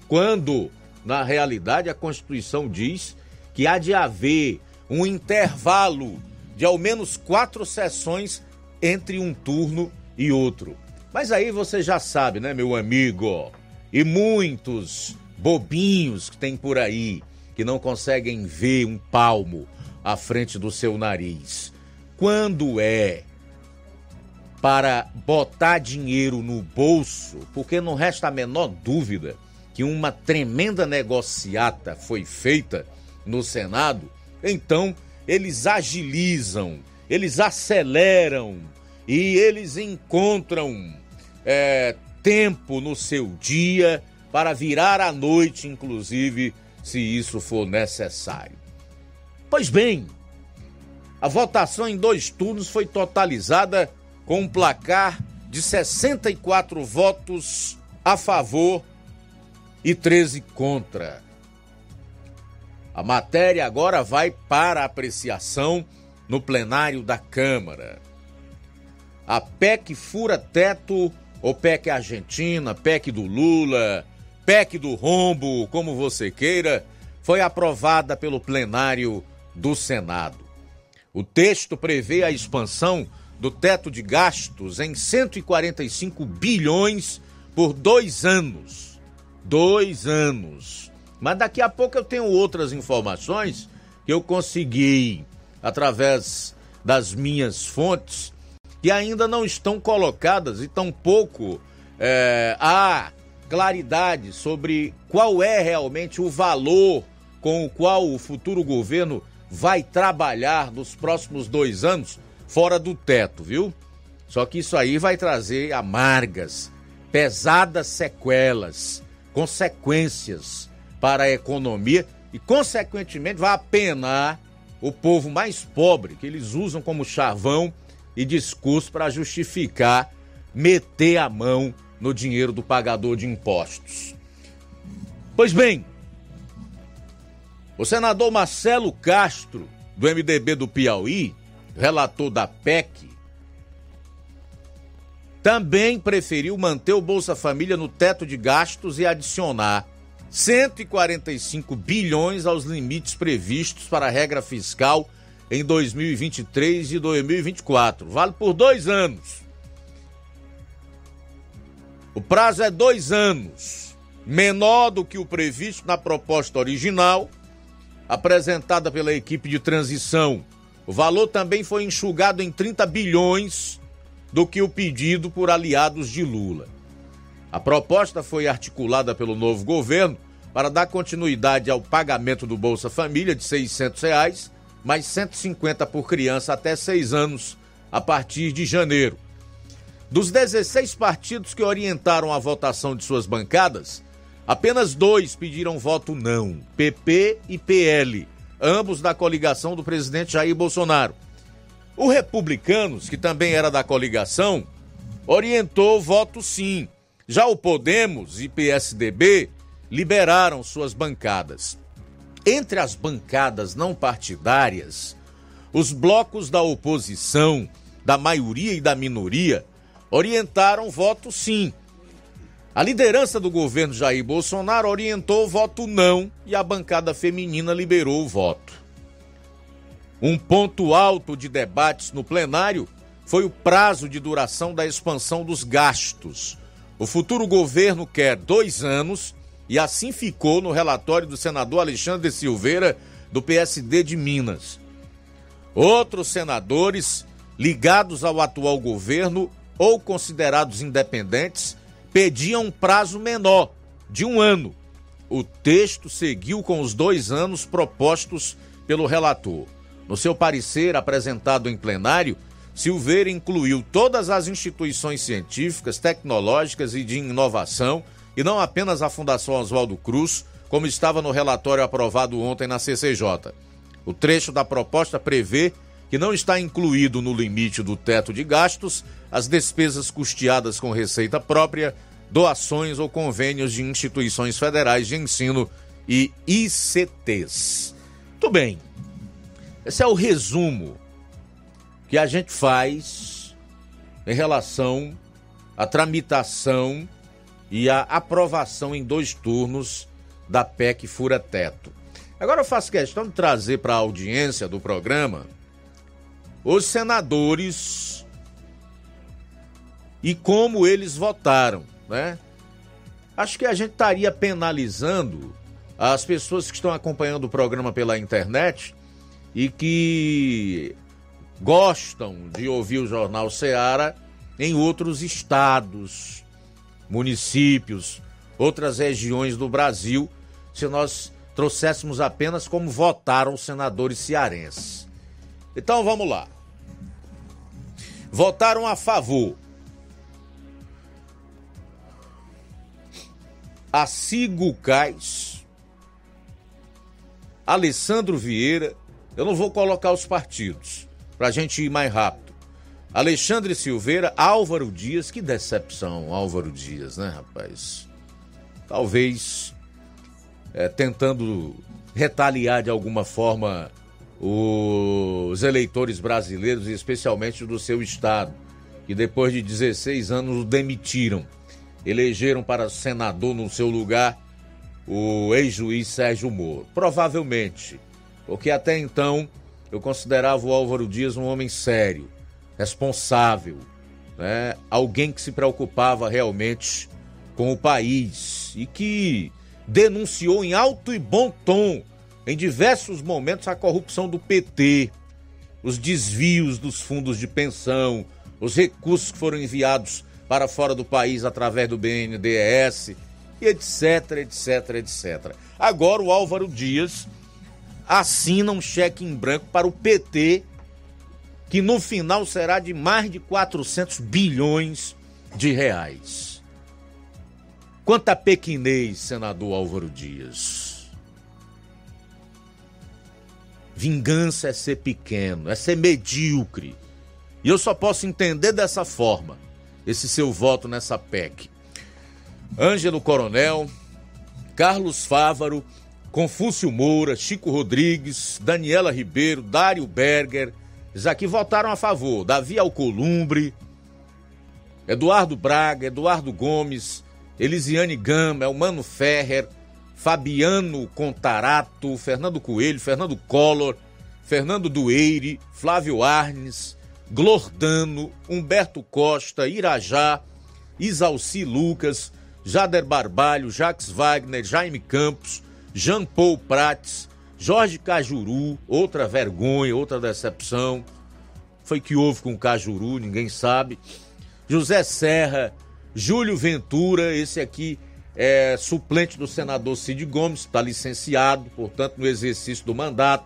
quando, na realidade, a Constituição diz que há de haver um intervalo de ao menos quatro sessões entre um turno e outro. Mas aí você já sabe, né, meu amigo? E muitos bobinhos que tem por aí que não conseguem ver um palmo à frente do seu nariz. Quando é para botar dinheiro no bolso, porque não resta a menor dúvida que uma tremenda negociata foi feita no Senado, então eles agilizam, eles aceleram e eles encontram é, tempo no seu dia para virar à noite, inclusive, se isso for necessário. Pois bem, a votação em dois turnos foi totalizada com um placar de 64 votos a favor e 13 contra. A matéria agora vai para apreciação no plenário da Câmara. A PEC fura teto, ou PEC Argentina, PEC do Lula, PEC do rombo, como você queira, foi aprovada pelo plenário do Senado. O texto prevê a expansão do teto de gastos em 145 bilhões por dois anos. Dois anos. Mas daqui a pouco eu tenho outras informações que eu consegui através das minhas fontes que ainda não estão colocadas e tampouco é, há claridade sobre qual é realmente o valor com o qual o futuro governo vai trabalhar nos próximos dois anos fora do teto, viu? Só que isso aí vai trazer amargas, pesadas sequelas, consequências para a economia e, consequentemente, vai apenar o povo mais pobre, que eles usam como chavão e discurso para justificar meter a mão no dinheiro do pagador de impostos. Pois bem, o senador Marcelo Castro, do MDB do Piauí, relator da PEC, também preferiu manter o Bolsa Família no teto de gastos e adicionar 145 bilhões aos limites previstos para a regra fiscal em 2023 e 2024. Vale por dois anos. O prazo é dois anos, menor do que o previsto na proposta original, apresentada pela equipe de transição o valor também foi enxugado em 30 bilhões do que o pedido por aliados de Lula. A proposta foi articulada pelo novo governo para dar continuidade ao pagamento do Bolsa Família de 600 reais, mais 150 por criança até 6 anos, a partir de janeiro. Dos 16 partidos que orientaram a votação de suas bancadas, apenas dois pediram voto não: PP e PL ambos da coligação do presidente Jair Bolsonaro. O Republicanos, que também era da coligação, orientou voto sim. Já o Podemos e PSDB liberaram suas bancadas. Entre as bancadas não partidárias, os blocos da oposição, da maioria e da minoria, orientaram voto sim. A liderança do governo Jair Bolsonaro orientou o voto não e a bancada feminina liberou o voto. Um ponto alto de debates no plenário foi o prazo de duração da expansão dos gastos. O futuro governo quer dois anos e assim ficou no relatório do senador Alexandre Silveira, do PSD de Minas. Outros senadores ligados ao atual governo ou considerados independentes pedia um prazo menor, de um ano. O texto seguiu com os dois anos propostos pelo relator. No seu parecer apresentado em plenário, Silveira incluiu todas as instituições científicas, tecnológicas e de inovação, e não apenas a Fundação Oswaldo Cruz, como estava no relatório aprovado ontem na CCJ. O trecho da proposta prevê que não está incluído no limite do teto de gastos as despesas custeadas com receita própria, doações ou convênios de instituições federais de ensino e ICTs. Muito bem. Esse é o resumo que a gente faz em relação à tramitação e à aprovação em dois turnos da PEC Fura Teto. Agora eu faço questão de trazer para a audiência do programa os senadores e como eles votaram, né? Acho que a gente estaria penalizando as pessoas que estão acompanhando o programa pela internet e que gostam de ouvir o Jornal Seara em outros estados, municípios, outras regiões do Brasil, se nós trouxéssemos apenas como votaram os senadores cearenses. Então vamos lá. Votaram a favor Acigo Cais, Alessandro Vieira. Eu não vou colocar os partidos para a gente ir mais rápido. Alexandre Silveira, Álvaro Dias, que decepção, Álvaro Dias, né, rapaz? Talvez é, tentando retaliar de alguma forma os eleitores brasileiros, especialmente do seu estado, que depois de 16 anos o demitiram. Elegeram para senador no seu lugar o ex-juiz Sérgio Moro. Provavelmente, porque até então eu considerava o Álvaro Dias um homem sério, responsável, né? alguém que se preocupava realmente com o país e que denunciou em alto e bom tom, em diversos momentos, a corrupção do PT, os desvios dos fundos de pensão, os recursos que foram enviados para fora do país através do BNDES, etc, etc, etc. Agora o Álvaro Dias assina um cheque em branco para o PT, que no final será de mais de 400 bilhões de reais. Quanta pequinez, senador Álvaro Dias. Vingança é ser pequeno, é ser medíocre. E eu só posso entender dessa forma esse seu voto nessa PEC. Ângelo Coronel, Carlos Fávaro, Confúcio Moura, Chico Rodrigues, Daniela Ribeiro, Dário Berger, eles aqui votaram a favor. Davi Alcolumbre, Eduardo Braga, Eduardo Gomes, Elisiane Gama, Elmano Ferrer, Fabiano Contarato, Fernando Coelho, Fernando Collor, Fernando Dueire, Flávio Arnes, Glordano, Humberto Costa, Irajá, Isalci Lucas, Jader Barbalho, Jacques Wagner, Jaime Campos, Jean Paul Prates, Jorge Cajuru, outra vergonha, outra decepção. Foi que houve com o Cajuru, ninguém sabe. José Serra, Júlio Ventura, esse aqui é suplente do senador Cid Gomes, está licenciado, portanto, no exercício do mandato.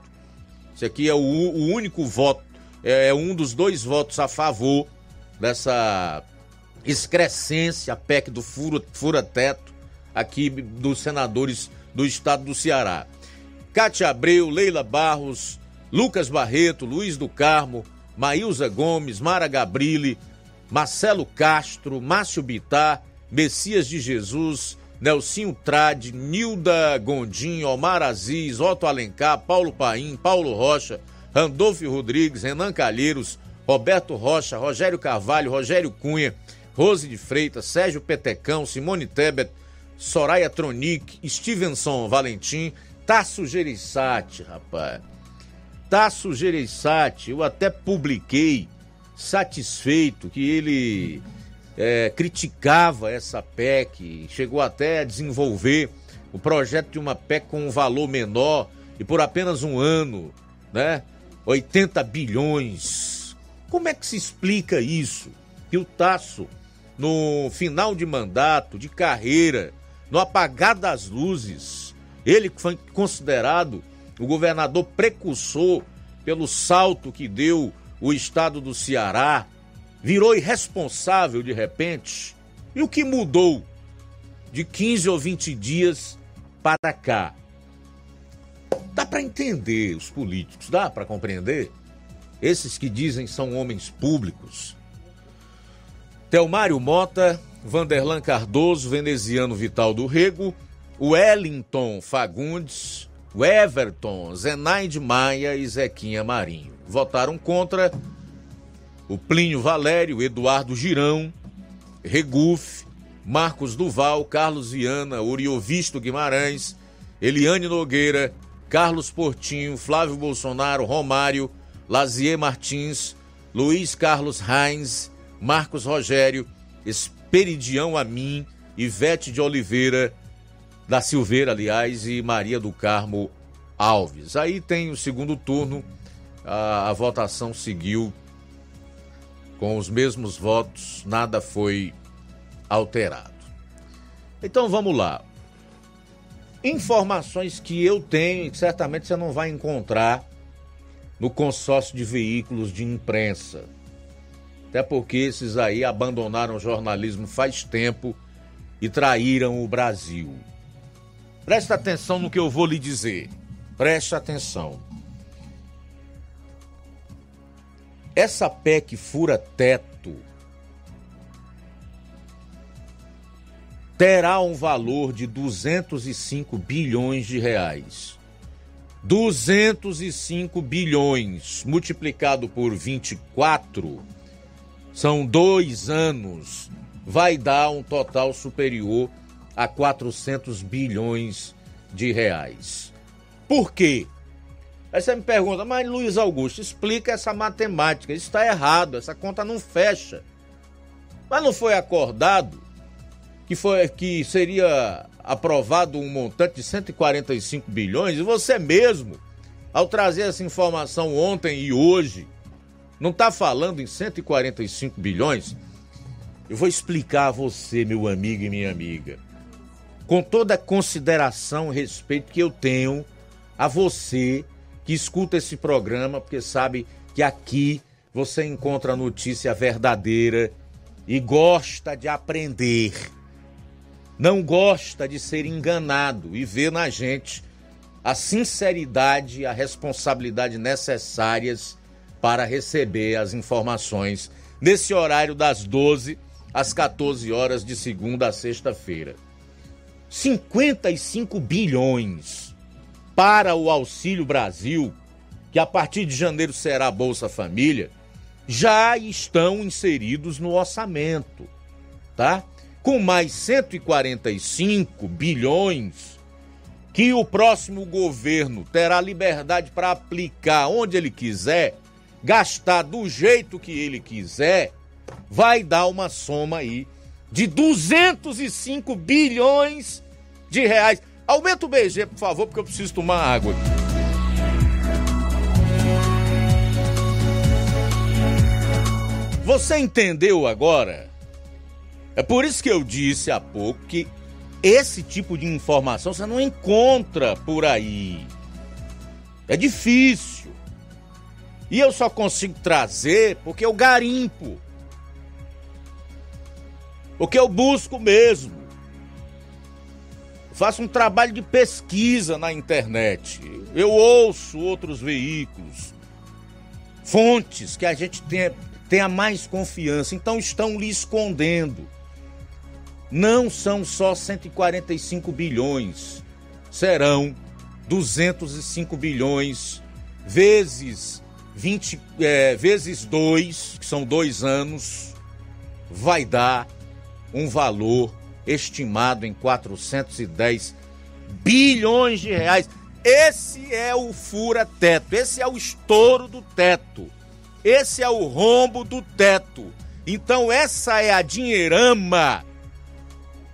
Esse aqui é o, o único voto, é, é um dos dois votos a favor dessa excrescência, a PEC do fura-teto, aqui dos senadores do estado do Ceará. Cátia Abreu, Leila Barros, Lucas Barreto, Luiz do Carmo, Maílza Gomes, Mara Gabrilli, Marcelo Castro, Márcio Bitar, Messias de Jesus, Nelsinho Trade, Nilda Gondim, Omar Aziz, Otto Alencar, Paulo Paim, Paulo Rocha, Randolfo Rodrigues, Renan Calheiros, Roberto Rocha, Rogério Carvalho, Rogério Cunha, Rose de Freitas, Sérgio Petecão, Simone Tebet, Soraya Tronic, Stevenson Valentim, Tasso Gereissati, rapaz. Tasso Gereissati, eu até publiquei satisfeito que ele é, criticava essa PEC, chegou até a desenvolver o projeto de uma PEC com um valor menor e por apenas um ano, né? 80 bilhões. Como é que se explica isso? Que o Tasso no final de mandato, de carreira, no apagar das luzes, ele que foi considerado o governador precursor pelo salto que deu o estado do Ceará, virou irresponsável de repente. E o que mudou de 15 ou 20 dias para cá? Dá para entender os políticos, dá para compreender? Esses que dizem são homens públicos, Telmário Mota, Vanderlan Cardoso, Veneziano Vital do Rego, Wellington Fagundes, Everton, Zenaide Maia e Zequinha Marinho. Votaram contra o Plínio Valério, Eduardo Girão, Regufe, Marcos Duval, Carlos Viana, Oriovisto Guimarães, Eliane Nogueira, Carlos Portinho, Flávio Bolsonaro, Romário, Lazier Martins, Luiz Carlos Reins, Marcos Rogério, Esperidião Amin, Ivete de Oliveira, da Silveira, aliás, e Maria do Carmo Alves. Aí tem o segundo turno, a, a votação seguiu com os mesmos votos, nada foi alterado. Então vamos lá. Informações que eu tenho e que certamente você não vai encontrar no consórcio de veículos de imprensa até porque esses aí abandonaram o jornalismo faz tempo e traíram o Brasil. Presta atenção no que eu vou lhe dizer. Preste atenção. Essa PEC fura-teto terá um valor de 205 bilhões de reais. 205 bilhões multiplicado por 24 são dois anos, vai dar um total superior a 400 bilhões de reais. Por quê? Aí você me pergunta, mas Luiz Augusto, explica essa matemática. Isso está errado, essa conta não fecha. Mas não foi acordado que, foi, que seria aprovado um montante de 145 bilhões, e você mesmo, ao trazer essa informação ontem e hoje, não está falando em 145 bilhões? Eu vou explicar a você, meu amigo e minha amiga, com toda a consideração e respeito que eu tenho a você que escuta esse programa, porque sabe que aqui você encontra a notícia verdadeira e gosta de aprender. Não gosta de ser enganado e vê na gente a sinceridade e a responsabilidade necessárias para receber as informações nesse horário das 12 às 14 horas de segunda a sexta-feira. 55 bilhões para o Auxílio Brasil, que a partir de janeiro será Bolsa Família, já estão inseridos no orçamento, tá? Com mais 145 bilhões que o próximo governo terá liberdade para aplicar onde ele quiser, gastar do jeito que ele quiser, vai dar uma soma aí de 205 bilhões de reais. Aumenta o BG, por favor, porque eu preciso tomar água. Você entendeu agora? É por isso que eu disse há pouco que esse tipo de informação você não encontra por aí. É difícil. E eu só consigo trazer porque eu garimpo. Porque eu busco mesmo faço um trabalho de pesquisa na internet. Eu ouço outros veículos, fontes que a gente tenha, tenha mais confiança. Então estão lhe escondendo. Não são só 145 bilhões, serão 205 bilhões vezes 20 é, vezes 2, que são dois anos, vai dar um valor estimado em 410 bilhões de reais. Esse é o fura-teto, esse é o estouro do teto, esse é o rombo do teto. Então, essa é a dinheirama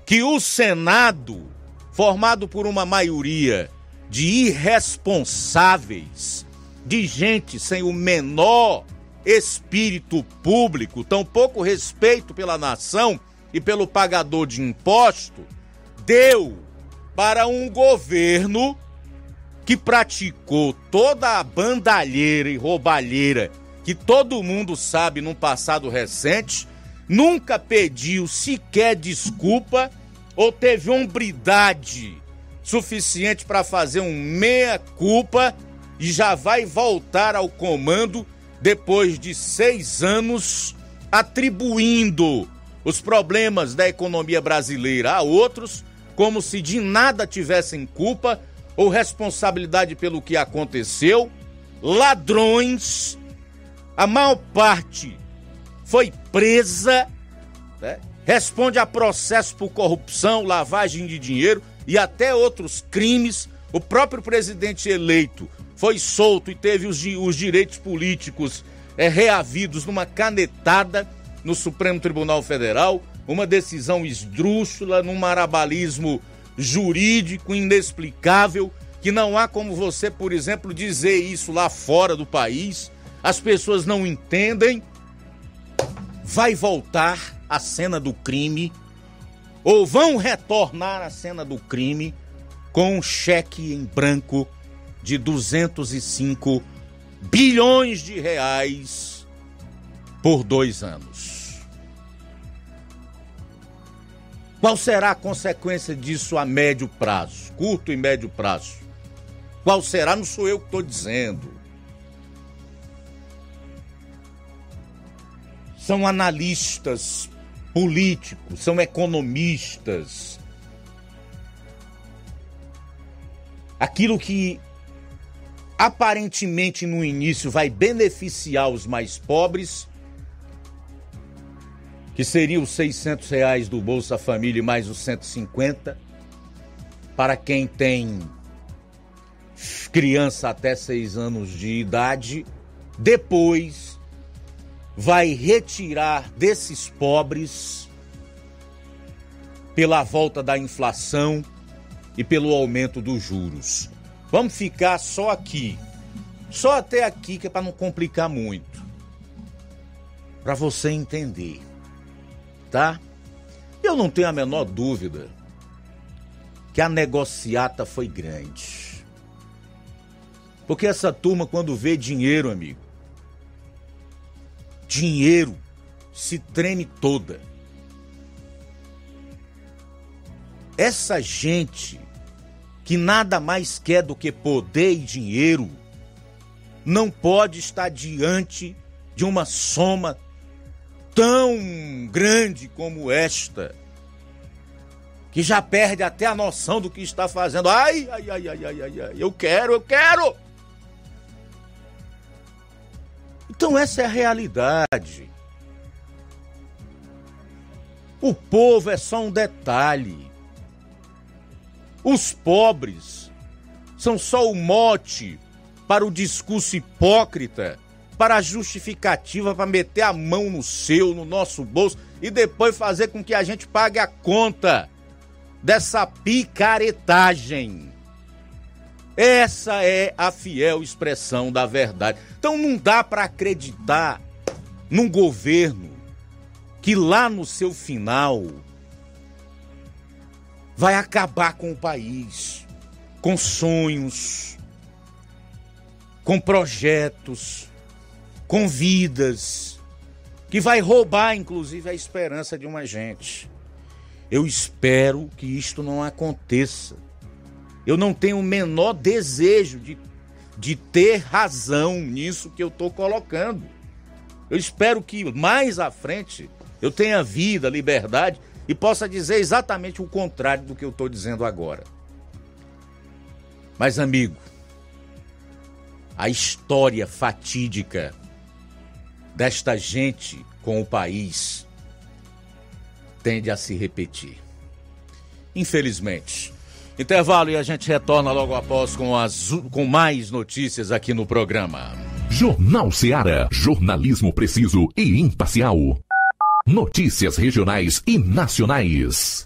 que o Senado, formado por uma maioria de irresponsáveis, de gente sem o menor espírito público, tão pouco respeito pela nação, e pelo pagador de imposto, deu para um governo que praticou toda a bandalheira e roubalheira que todo mundo sabe num passado recente, nunca pediu sequer desculpa ou teve hombridade suficiente para fazer um meia-culpa e já vai voltar ao comando depois de seis anos, atribuindo os problemas da economia brasileira a outros, como se de nada tivessem culpa ou responsabilidade pelo que aconteceu. Ladrões, a maior parte foi presa, né? responde a processo por corrupção, lavagem de dinheiro e até outros crimes. O próprio presidente eleito foi solto e teve os, os direitos políticos é, reavidos numa canetada no Supremo Tribunal Federal, uma decisão esdrúxula, num marabalismo jurídico inexplicável, que não há como você, por exemplo, dizer isso lá fora do país, as pessoas não entendem. Vai voltar à cena do crime, ou vão retornar à cena do crime com um cheque em branco de 205 bilhões de reais por dois anos. Qual será a consequência disso a médio prazo, curto e médio prazo? Qual será? Não sou eu que estou dizendo. são analistas políticos, são economistas. Aquilo que aparentemente no início vai beneficiar os mais pobres, que seria os 600 reais do Bolsa Família mais os 150, para quem tem criança até 6 anos de idade, depois vai retirar desses pobres pela volta da inflação e pelo aumento dos juros. Vamos ficar só aqui. Só até aqui que é para não complicar muito. Para você entender. Tá? Eu não tenho a menor dúvida que a negociata foi grande. Porque essa turma quando vê dinheiro, amigo, dinheiro se treme toda. Essa gente que nada mais quer do que poder e dinheiro não pode estar diante de uma soma tão grande como esta, que já perde até a noção do que está fazendo. Ai, ai, ai, ai, ai, ai, ai, eu quero, eu quero! Então essa é a realidade. O povo é só um detalhe. Os pobres são só o mote para o discurso hipócrita, para justificativa para meter a mão no seu, no nosso bolso e depois fazer com que a gente pague a conta dessa picaretagem. Essa é a fiel expressão da verdade. Então não dá para acreditar num governo que lá no seu final vai acabar com o país, com sonhos, com projetos, com vidas, que vai roubar inclusive a esperança de uma gente. Eu espero que isto não aconteça. Eu não tenho o menor desejo de, de ter razão nisso que eu estou colocando. Eu espero que mais à frente eu tenha vida, liberdade e possa dizer exatamente o contrário do que eu estou dizendo agora. Mas, amigo, a história fatídica desta gente com o país tende a se repetir. Infelizmente. Intervalo e a gente retorna logo após com, as, com mais notícias aqui no programa. Jornal Seara. Jornalismo preciso e imparcial. Notícias regionais e nacionais.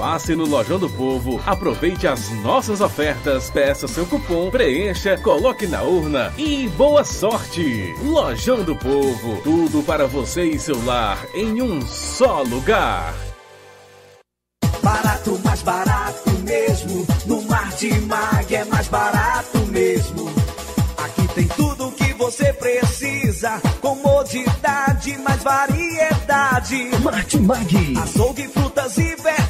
Passe no Lojão do Povo, aproveite as nossas ofertas, peça seu cupom, preencha, coloque na urna e boa sorte! Lojão do Povo, tudo para você e seu lar em um só lugar. Barato, mais barato mesmo. No Martimag é mais barato mesmo. Aqui tem tudo o que você precisa. Comodidade, mais variedade. Martimag. Açougue, frutas e verduras.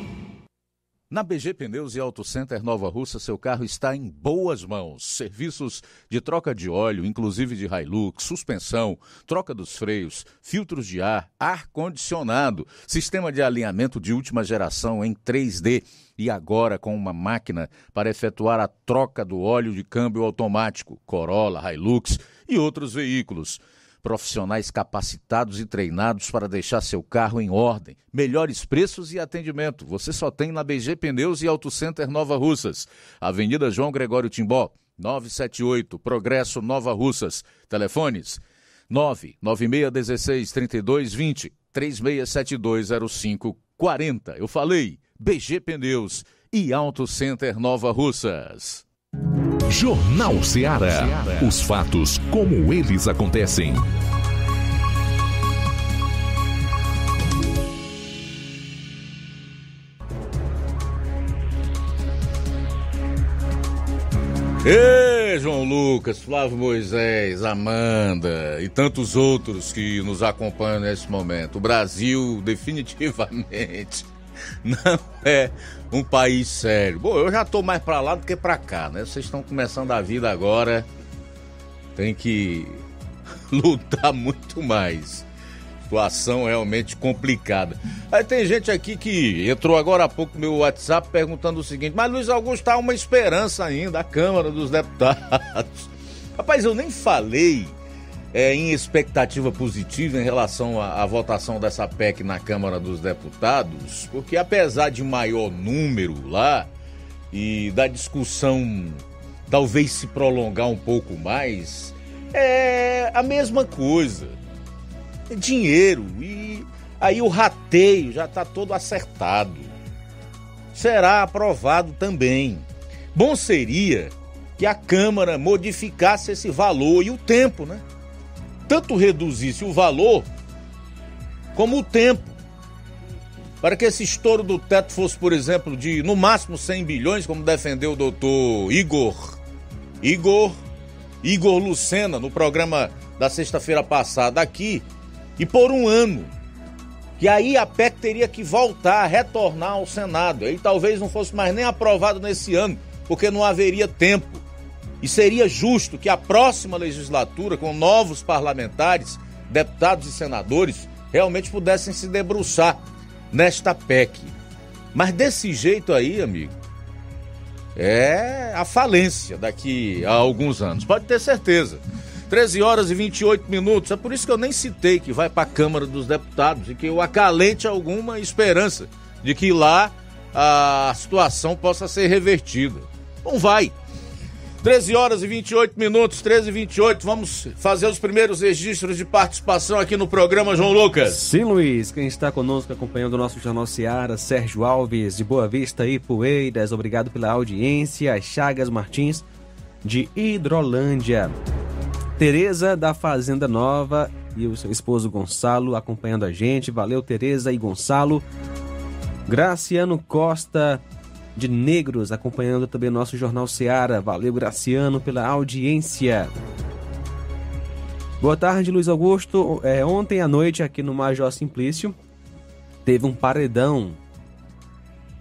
Na BG Pneus e Auto Center Nova Russa, seu carro está em boas mãos. Serviços de troca de óleo, inclusive de Hilux, suspensão, troca dos freios, filtros de ar, ar-condicionado, sistema de alinhamento de última geração em 3D e agora com uma máquina para efetuar a troca do óleo de câmbio automático, Corolla, Hilux e outros veículos profissionais capacitados e treinados para deixar seu carro em ordem. Melhores preços e atendimento. Você só tem na BG Pneus e Auto Center Nova Russas. Avenida João Gregório Timbó, 978, Progresso Nova Russas. Telefones 99616 3220 36720540. Eu falei, BG Pneus e Auto Center Nova Russas. Jornal Ceará. Os fatos como eles acontecem. Ê, João Lucas, Flávio Moisés, Amanda e tantos outros que nos acompanham nesse momento. O Brasil definitivamente não é um país sério. Bom, eu já tô mais para lá do que para cá, né? Vocês estão começando a vida agora, tem que lutar muito mais. Situação realmente complicada. Aí tem gente aqui que entrou agora há pouco no meu WhatsApp perguntando o seguinte: Mas Luiz Augusto há uma esperança ainda, a Câmara dos Deputados. Rapaz, eu nem falei é, em expectativa positiva em relação à, à, votação dessa PEC na Câmara dos Deputados, porque apesar de maior número lá e da discussão talvez se prolongar um pouco mais, é a mesma coisa. É dinheiro e aí o rateio já está todo acertado. Será aprovado também. Bom seria que a Câmara modificasse esse valor e o tempo, né? Tanto reduzisse o valor como o tempo. Para que esse estouro do teto fosse, por exemplo, de no máximo 100 bilhões, como defendeu o doutor Igor Igor Igor Lucena no programa da sexta-feira passada aqui, e por um ano. Que aí a PEC teria que voltar, retornar ao Senado. Aí talvez não fosse mais nem aprovado nesse ano, porque não haveria tempo e seria justo que a próxima legislatura, com novos parlamentares, deputados e senadores, realmente pudessem se debruçar nesta PEC. Mas desse jeito aí, amigo, é a falência daqui a alguns anos, pode ter certeza. 13 horas e 28 minutos, é por isso que eu nem citei que vai para a Câmara dos Deputados e que eu acalente alguma esperança de que lá a situação possa ser revertida. Não vai. 13 horas e 28 minutos, 13 e 28. Vamos fazer os primeiros registros de participação aqui no programa, João Lucas. Sim, Luiz. Quem está conosco acompanhando o nosso Jornal Seara, Sérgio Alves, de Boa Vista e Poeiras. Obrigado pela audiência. Chagas Martins, de Hidrolândia. Tereza, da Fazenda Nova, e o seu esposo Gonçalo acompanhando a gente. Valeu, Tereza e Gonçalo. Graciano Costa de Negros, acompanhando também o nosso Jornal Seara. Valeu, Graciano, pela audiência. Boa tarde, Luiz Augusto. É, ontem à noite, aqui no Major Simplício, teve um paredão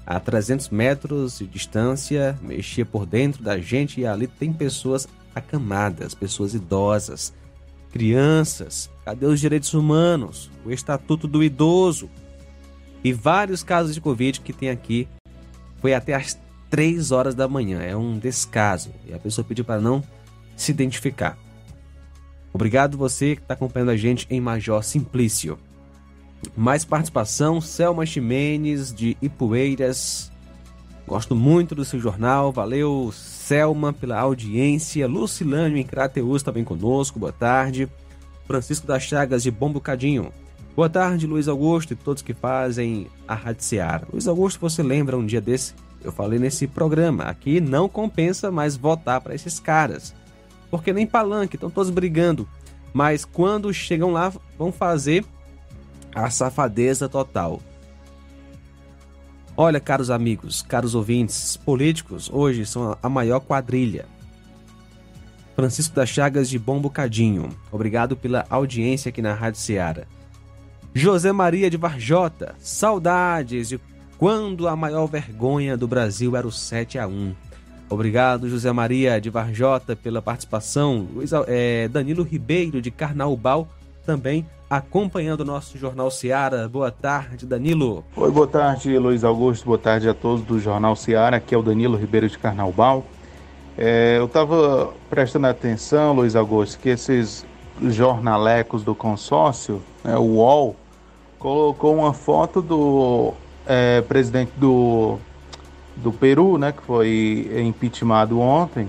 a 300 metros de distância, mexia por dentro da gente e ali tem pessoas acamadas, pessoas idosas, crianças. Cadê os direitos humanos? O Estatuto do Idoso? E vários casos de Covid que tem aqui foi até às 3 horas da manhã. É um descaso. E a pessoa pediu para não se identificar. Obrigado você que está acompanhando a gente em Major Simplício. Mais participação, Selma Ximenes de Ipueiras. Gosto muito do seu jornal. Valeu, Selma, pela audiência. Lucilânio em Crateus também conosco. Boa tarde. Francisco das Chagas de Bom Bocadinho. Boa tarde, Luiz Augusto e todos que fazem a Rádio Seara. Luiz Augusto, você lembra um dia desse Eu falei nesse programa. Aqui não compensa mais votar para esses caras. Porque nem palanque, estão todos brigando. Mas quando chegam lá, vão fazer a safadeza total. Olha, caros amigos, caros ouvintes, políticos hoje são a maior quadrilha. Francisco das Chagas de Bom Bocadinho, obrigado pela audiência aqui na Rádio Ceará. José Maria de Varjota, saudades de quando a maior vergonha do Brasil era o 7 a 1 Obrigado, José Maria de Varjota, pela participação. Luiz, é, Danilo Ribeiro de Carnaubal também acompanhando o nosso Jornal Seara. Boa tarde, Danilo. Oi, boa tarde, Luiz Augusto. Boa tarde a todos do Jornal Seara. Aqui é o Danilo Ribeiro de Carnaubal. É, eu estava prestando atenção, Luiz Augusto, que esses jornalecos do consórcio, né, o UOL, colocou uma foto do é, presidente do, do Peru, né, que foi impeachmentado ontem,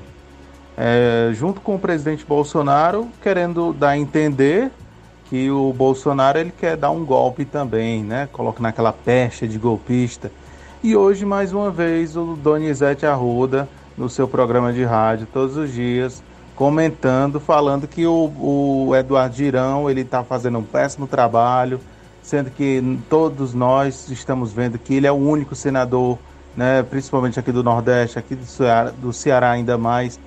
é, junto com o presidente Bolsonaro, querendo dar a entender que o Bolsonaro ele quer dar um golpe também, né? Coloca naquela peste de golpista. E hoje, mais uma vez, o Donizete Arruda, no seu programa de rádio, todos os dias, comentando, falando que o, o Eduardo Girão ele está fazendo um péssimo trabalho, sendo que todos nós estamos vendo que ele é o único senador, né, principalmente aqui do Nordeste, aqui do Ceará, do Ceará ainda mais,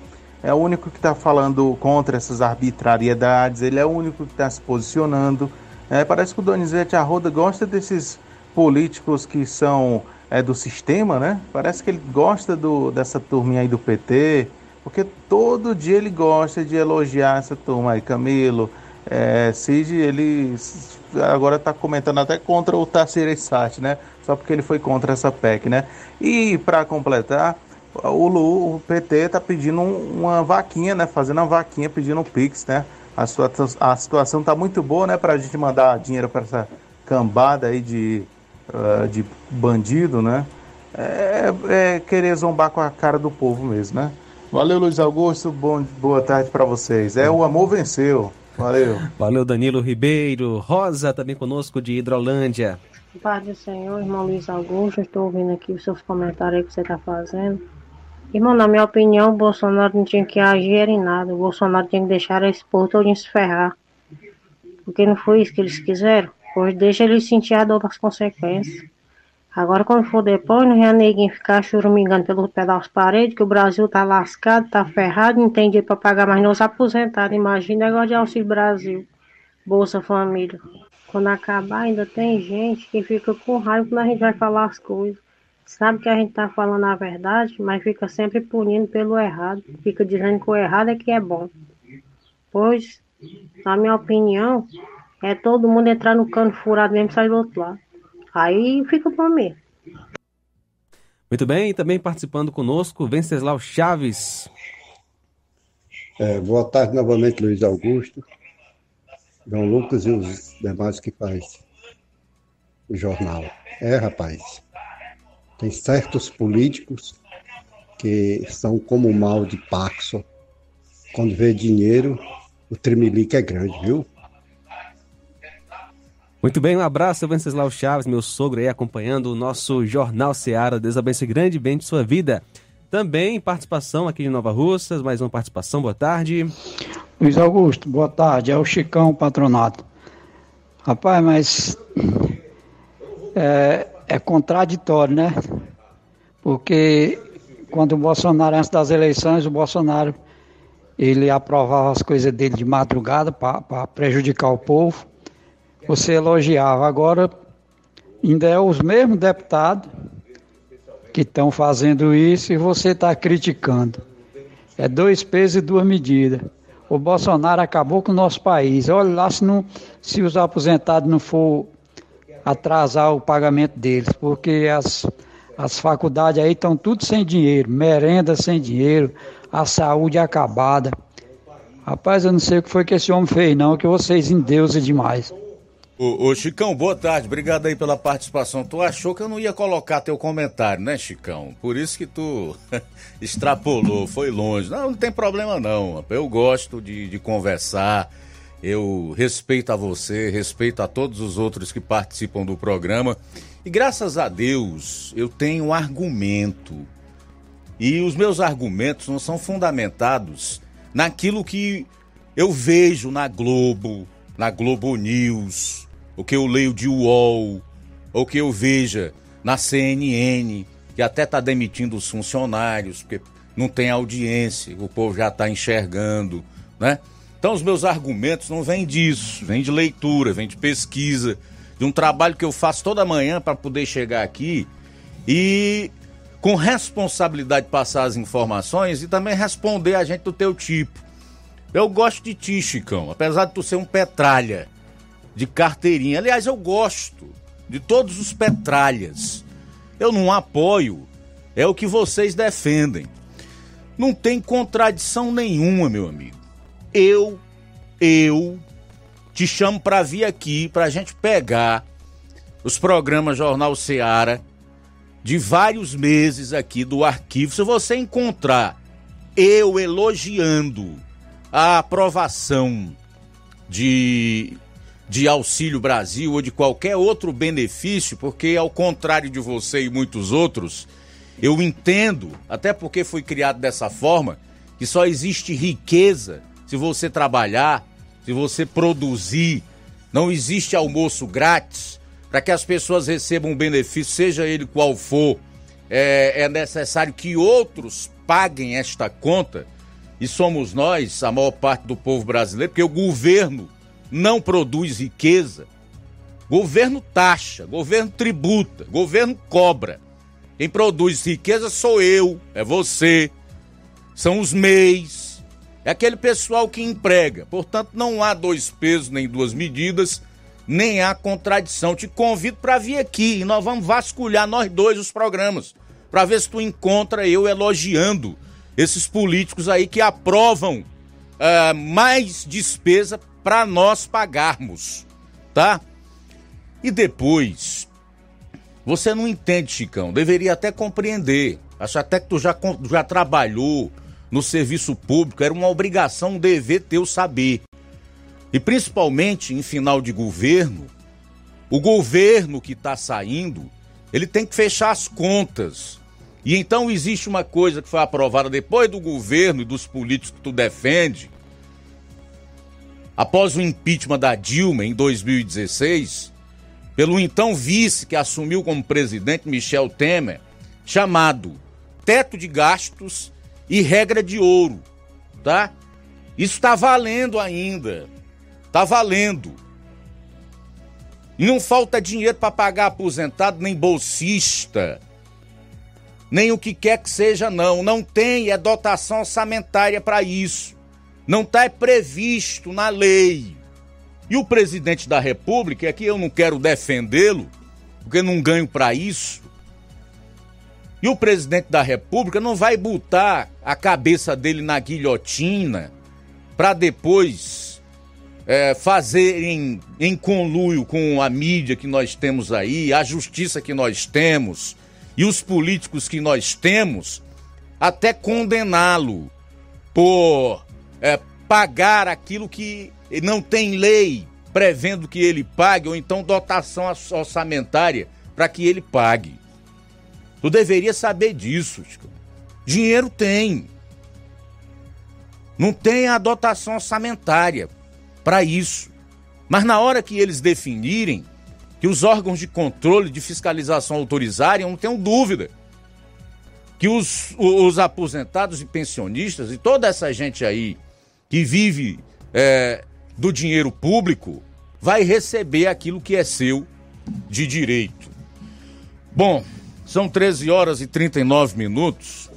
é o único que está falando contra essas arbitrariedades, ele é o único que está se posicionando. É, parece que o Donizete Arruda gosta desses políticos que são é, do sistema, né? Parece que ele gosta do, dessa turminha aí do PT, porque todo dia ele gosta de elogiar essa turma aí. Camilo, é, Cid, ele agora está comentando até contra o Tarcísio Sati, né? Só porque ele foi contra essa PEC, né? E para completar, o, Lu, o PT está pedindo uma vaquinha, né? Fazendo uma vaquinha, pedindo um Pix, né? A, a situação está muito boa, né? Para a gente mandar dinheiro para essa cambada aí de, uh, de bandido, né? É, é, querer zombar com a cara do povo mesmo, né? Valeu, Luiz Augusto. Bom, boa tarde para vocês. É, o amor venceu. Valeu. Valeu, Danilo Ribeiro. Rosa também conosco de Hidrolândia. Paz do Senhor, irmão Luiz Augusto. Estou ouvindo aqui os seus comentários que você está fazendo. Irmão, na minha opinião, o Bolsonaro não tinha que agir em nada. O Bolsonaro tinha que deixar esse povo todo se ferrar. Porque não foi isso que eles quiseram. Pois deixa eles sentir a dor das consequências. Agora, quando for depois, não é ninguém ficar churumingando pelo pé das paredes, que o Brasil tá lascado, tá ferrado, não tem dinheiro pra pagar mais nos aposentados. Imagina negócio de Auxílio Brasil, Bolsa Família. Quando acabar, ainda tem gente que fica com raiva quando a gente vai falar as coisas. Sabe que a gente tá falando a verdade, mas fica sempre punindo pelo errado. Fica dizendo que o errado é que é bom. Pois, na minha opinião, é todo mundo entrar no cano furado mesmo sair do outro lado. Aí fica por mim. Muito bem, também participando conosco, Venceslau Chaves. É, boa tarde novamente, Luiz Augusto, João Lucas e os demais que faz o jornal. É, rapaz, tem certos políticos que são como o mal de Paxo. Quando vê dinheiro, o tremelique é grande, viu? Muito bem, um abraço, Venceslau Chaves, meu sogro aí acompanhando o nosso Jornal Seara. Deus abençoe grandemente sua vida. Também participação aqui de Nova Russas, mais uma participação, boa tarde. Luiz Augusto, boa tarde, é o Chicão Patronato. Rapaz, mas é, é contraditório, né? Porque quando o Bolsonaro, antes das eleições, o Bolsonaro ele aprovava as coisas dele de madrugada para prejudicar o povo. Você elogiava. Agora, ainda é os mesmos deputados que estão fazendo isso e você está criticando. É dois pesos e duas medidas. O Bolsonaro acabou com o nosso país. Olha lá se, não, se os aposentados não for atrasar o pagamento deles, porque as, as faculdades aí estão tudo sem dinheiro, merenda sem dinheiro, a saúde acabada. Rapaz, eu não sei o que foi que esse homem fez, não, que vocês endeusam demais. Ô, ô, Chicão, boa tarde. Obrigado aí pela participação. Tu achou que eu não ia colocar teu comentário, né, Chicão? Por isso que tu extrapolou, foi longe. Não, não tem problema não. Eu gosto de, de conversar Eu respeito a você, respeito a todos os outros que participam do programa. E graças a Deus eu tenho um argumento. E os meus argumentos não são fundamentados naquilo que eu vejo na Globo, na Globo News, o que eu leio de UOL, ou que eu veja na CNN, que até está demitindo os funcionários, porque não tem audiência, o povo já está enxergando, né? Então os meus argumentos não vêm disso, vêm de leitura, vêm de pesquisa, de um trabalho que eu faço toda manhã para poder chegar aqui e com responsabilidade passar as informações e também responder a gente do teu tipo. Eu gosto de ti, Chicão, apesar de tu ser um petralha de carteirinha. Aliás, eu gosto de todos os petralhas. Eu não apoio, é o que vocês defendem. Não tem contradição nenhuma, meu amigo. Eu, eu te chamo para vir aqui para a gente pegar os programas Jornal Seara de vários meses aqui do arquivo. Se você encontrar eu elogiando a aprovação de, de Auxílio Brasil ou de qualquer outro benefício, porque ao contrário de você e muitos outros, eu entendo, até porque fui criado dessa forma, que só existe riqueza se você trabalhar, se você produzir. Não existe almoço grátis. Para que as pessoas recebam um benefício, seja ele qual for, é, é necessário que outros paguem esta conta. E somos nós, a maior parte do povo brasileiro, porque o governo não produz riqueza. Governo taxa, governo tributa, governo cobra. Quem produz riqueza sou eu, é você, são os MEIs, é aquele pessoal que emprega. Portanto, não há dois pesos nem duas medidas, nem há contradição. Te convido para vir aqui e nós vamos vasculhar nós dois os programas, para ver se tu encontra eu elogiando esses políticos aí que aprovam uh, mais despesa para nós pagarmos, tá? E depois, você não entende, Chicão. Deveria até compreender. Acho até que tu já, já trabalhou no serviço público. Era uma obrigação, um dever teu saber. E principalmente em final de governo, o governo que está saindo, ele tem que fechar as contas. E então existe uma coisa que foi aprovada depois do governo e dos políticos que tu defende. Após o impeachment da Dilma em 2016, pelo então vice que assumiu como presidente Michel Temer, chamado teto de gastos e regra de ouro, tá? Isso está valendo ainda. Está valendo. Não falta dinheiro para pagar aposentado, nem bolsista, nem o que quer que seja, não. Não tem é dotação orçamentária para isso. Não está previsto na lei. E o presidente da República, aqui eu não quero defendê-lo, porque não ganho para isso. E o presidente da República não vai botar a cabeça dele na guilhotina para depois é, fazer em, em conluio com a mídia que nós temos aí, a justiça que nós temos e os políticos que nós temos, até condená-lo por é, pagar aquilo que não tem lei prevendo que ele pague, ou então dotação orçamentária para que ele pague. Tu deveria saber disso. Chico. Dinheiro tem. Não tem a dotação orçamentária para isso. Mas na hora que eles definirem, que os órgãos de controle, de fiscalização autorizarem, eu não tenho dúvida que os, os aposentados e pensionistas e toda essa gente aí que vive é, do dinheiro público vai receber aquilo que é seu de direito. Bom, são 13 horas e 39 minutos.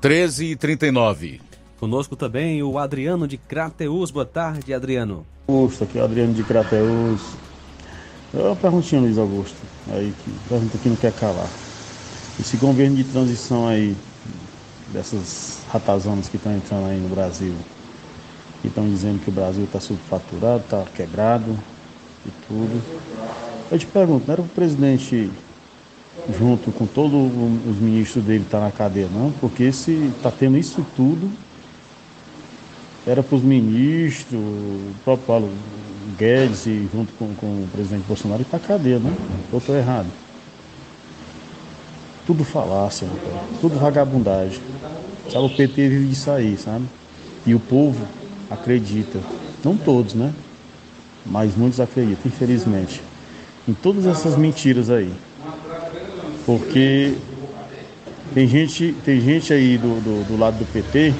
13 e 39. Conosco também o Adriano de Crateus. Boa tarde, Adriano. Augusto, aqui é o Adriano de Crateus. Uma perguntinha, Luiz Augusto, aí que pergunta que não quer calar. Esse governo de transição aí, dessas ratazonas que estão entrando aí no Brasil, que estão dizendo que o Brasil está subfaturado, está quebrado e tudo. Eu te pergunto, não era o presidente, junto com todos os ministros dele, estar tá na cadeia, não? Porque se está tendo isso tudo, era para os ministros, o próprio Paulo Guedes e junto com, com o presidente Bolsonaro ir para cadeia, né? Eu estou errado. Tudo falácia, tudo vagabundagem. Sabe, o PT vive disso aí, sabe? E o povo acredita. Não todos, né? Mas muitos acreditam, infelizmente. Em todas essas mentiras aí. Porque tem gente, tem gente aí do, do, do lado do PT,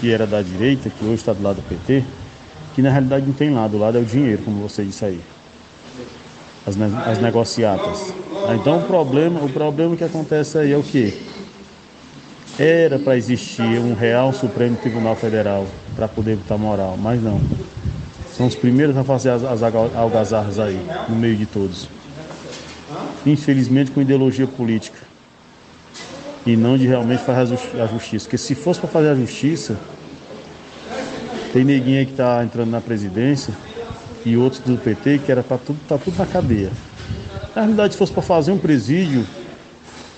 que era da direita, que hoje está do lado do PT, que na realidade não tem lado, o lado é o dinheiro, como você disse aí. As, as negociatas. Então o problema, o problema que acontece aí é o que? Era para existir um real Supremo Tribunal Federal para poder botar moral, mas não. São os primeiros a fazer as, as algazarras aí, no meio de todos. Infelizmente com ideologia política. E não de realmente fazer a justiça. Porque se fosse para fazer a justiça, tem neguinho aí que está entrando na presidência e outros do PT que era para tudo, tá tudo na cadeia. Na realidade, se fosse para fazer um presídio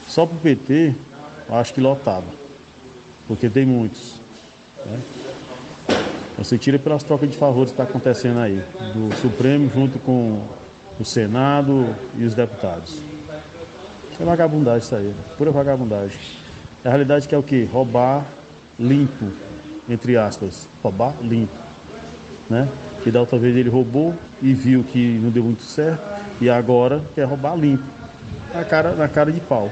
só para o PT, acho que lotava. Porque tem muitos. Né? Você tira pelas trocas de favores que está acontecendo aí, do Supremo junto com o Senado e os deputados. É vagabundagem isso aí, né? pura vagabundagem. A realidade que é o quê? Roubar limpo, entre aspas, roubar limpo, né? Que da outra vez ele roubou e viu que não deu muito certo e agora quer roubar limpo, na cara, na cara de pau.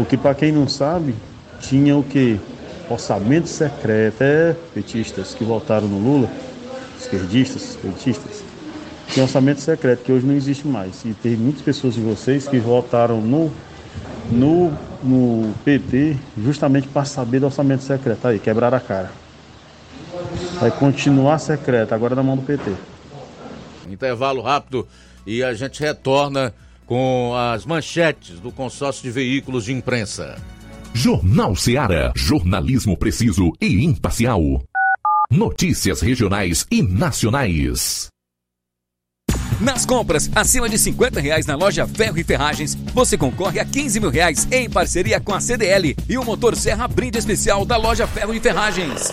Porque para quem não sabe, tinha o que? Orçamento secreto, é petistas que votaram no Lula, esquerdistas, petistas, tinha orçamento secreto que hoje não existe mais. E tem muitas pessoas de vocês que votaram no, no, no PT justamente para saber do orçamento secreto. Aí, quebraram a cara. Vai continuar secreto, agora na mão do PT. Intervalo rápido e a gente retorna com as manchetes do consórcio de veículos de imprensa. Jornal Seara. Jornalismo preciso e imparcial. Notícias regionais e nacionais. Nas compras acima de 50 reais na loja Ferro e Ferragens, você concorre a 15 mil reais em parceria com a CDL e o motor Serra brinde especial da loja Ferro e Ferragens.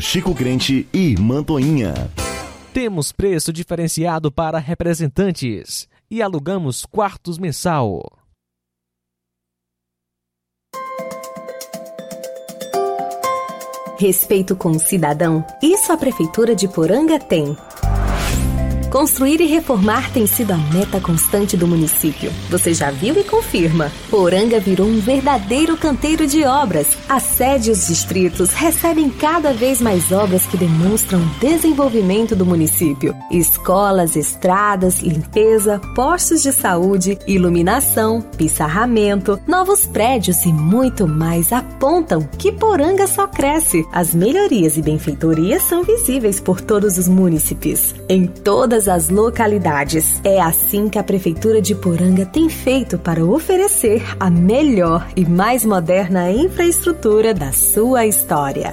Chico Crente e Mantoinha. Temos preço diferenciado para representantes e alugamos quartos mensal. Respeito com o cidadão, isso a Prefeitura de Poranga tem. Construir e reformar tem sido a meta constante do município. Você já viu e confirma. Poranga virou um verdadeiro canteiro de obras. A sede e os distritos recebem cada vez mais obras que demonstram o desenvolvimento do município. Escolas, estradas, limpeza, postos de saúde, iluminação, pissarramento, novos prédios e muito mais apontam que Poranga só cresce. As melhorias e benfeitorias são visíveis por todos os municípios. Em todas as localidades. É assim que a Prefeitura de Poranga tem feito para oferecer a melhor e mais moderna infraestrutura da sua história.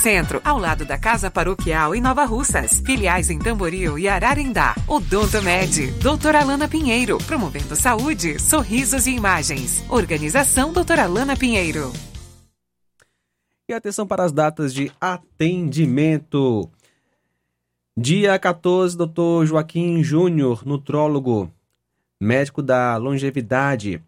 Centro, ao lado da Casa Paroquial em Nova Russas. Filiais em Tamboril e Ararindá. Odonto Med, doutora Alana Pinheiro, promovendo saúde, sorrisos e imagens. Organização doutora Alana Pinheiro. E atenção para as datas de atendimento. Dia 14, doutor Joaquim Júnior, nutrólogo, médico da longevidade.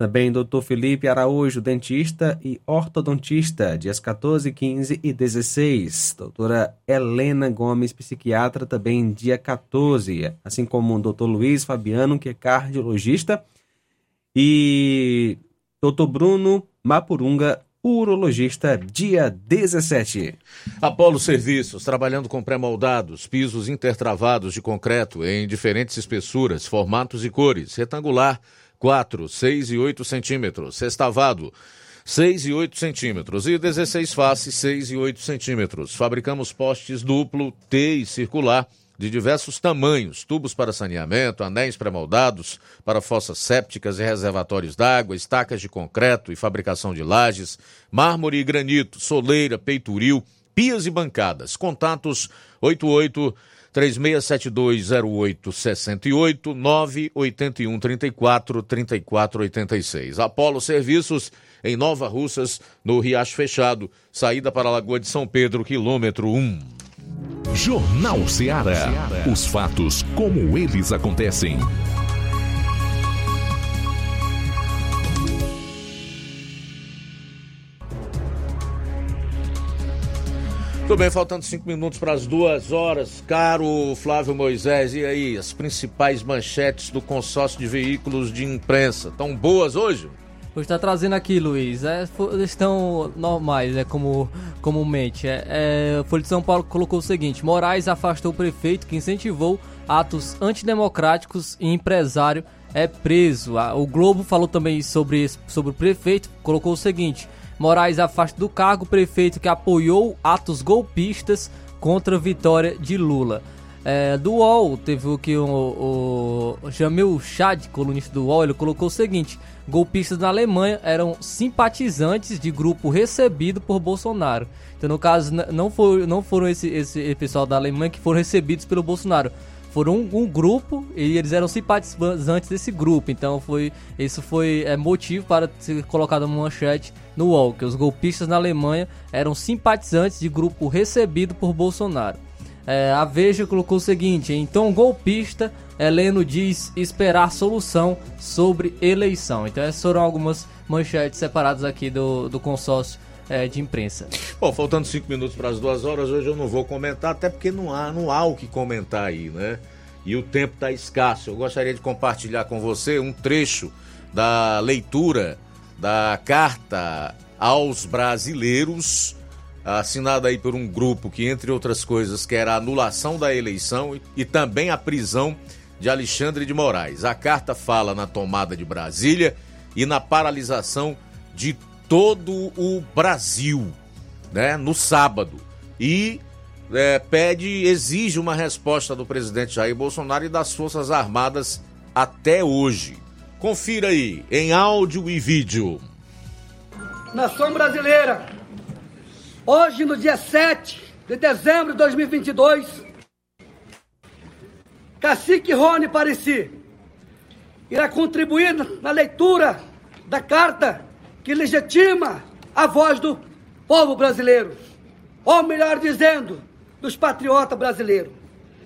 Também Dr. Felipe Araújo, dentista e ortodontista, dias 14, 15 e 16. Doutora Helena Gomes, psiquiatra, também dia 14. Assim como o Dr. Luiz Fabiano, que é cardiologista. E Dr. Bruno Mapurunga, urologista, dia 17. Apolo Serviços, trabalhando com pré-moldados, pisos intertravados de concreto em diferentes espessuras, formatos e cores, retangular, 4, 6 e 8 centímetros. Sextavado, 6 e 8 centímetros. E 16 faces, 6 e 8 centímetros. Fabricamos postes duplo, T e circular de diversos tamanhos, tubos para saneamento, anéis pré-moldados para fossas sépticas e reservatórios d'água, estacas de concreto e fabricação de lajes, mármore e granito, soleira, peitoril, pias e bancadas. Contatos 88 36720868 981 34 34 86. Apolo Serviços em Nova Russas, no Riacho Fechado, saída para a Lagoa de São Pedro, quilômetro 1. Jornal Ceará. Os fatos como eles acontecem. Tudo bem, faltando cinco minutos para as duas horas. Caro Flávio Moisés, e aí, as principais manchetes do consórcio de veículos de imprensa estão boas hoje? Hoje está trazendo aqui, Luiz. É, estão normais, é como comumente. É, é, Folha de São Paulo colocou o seguinte: Moraes afastou o prefeito que incentivou atos antidemocráticos e empresário é preso. O Globo falou também sobre, sobre o prefeito, colocou o seguinte: Moraes afasta do cargo o prefeito que apoiou atos golpistas contra a vitória de Lula. É, do UOL, teve o que o, o Jamil Chad, colunista do UOL, ele colocou o seguinte: golpistas na Alemanha eram simpatizantes de grupo recebido por Bolsonaro. Então, no caso, não, foi, não foram esse, esse pessoal da Alemanha que foram recebidos pelo Bolsonaro foram um, um, grupo e eles eram simpatizantes desse grupo. Então foi isso foi é, motivo para ser colocado uma manchete no UOL, que os golpistas na Alemanha eram simpatizantes de grupo recebido por Bolsonaro. É, a Veja colocou o seguinte: então golpista Heleno diz esperar solução sobre eleição. Então essas foram algumas manchetes separadas aqui do, do consórcio é, de imprensa. Bom, faltando cinco minutos para as duas horas, hoje eu não vou comentar, até porque não há, não há o que comentar aí, né? E o tempo está escasso. Eu gostaria de compartilhar com você um trecho da leitura da carta aos brasileiros assinada aí por um grupo que, entre outras coisas, quer a anulação da eleição e, também a prisão de Alexandre de Moraes. A carta fala na tomada de Brasília e na paralisação de todo o Brasil, né, no sábado. E é, pede, exige uma resposta do presidente Jair Bolsonaro e das Forças Armadas até hoje. Confira aí, em áudio e vídeo. Nação brasileira, hoje, no dia 7 de dezembro de 2022, Cacique Rony Pareci irá contribuir na leitura da carta que legitima a voz do povo brasileiro, ou melhor dizendo, dos patriotas brasileiros.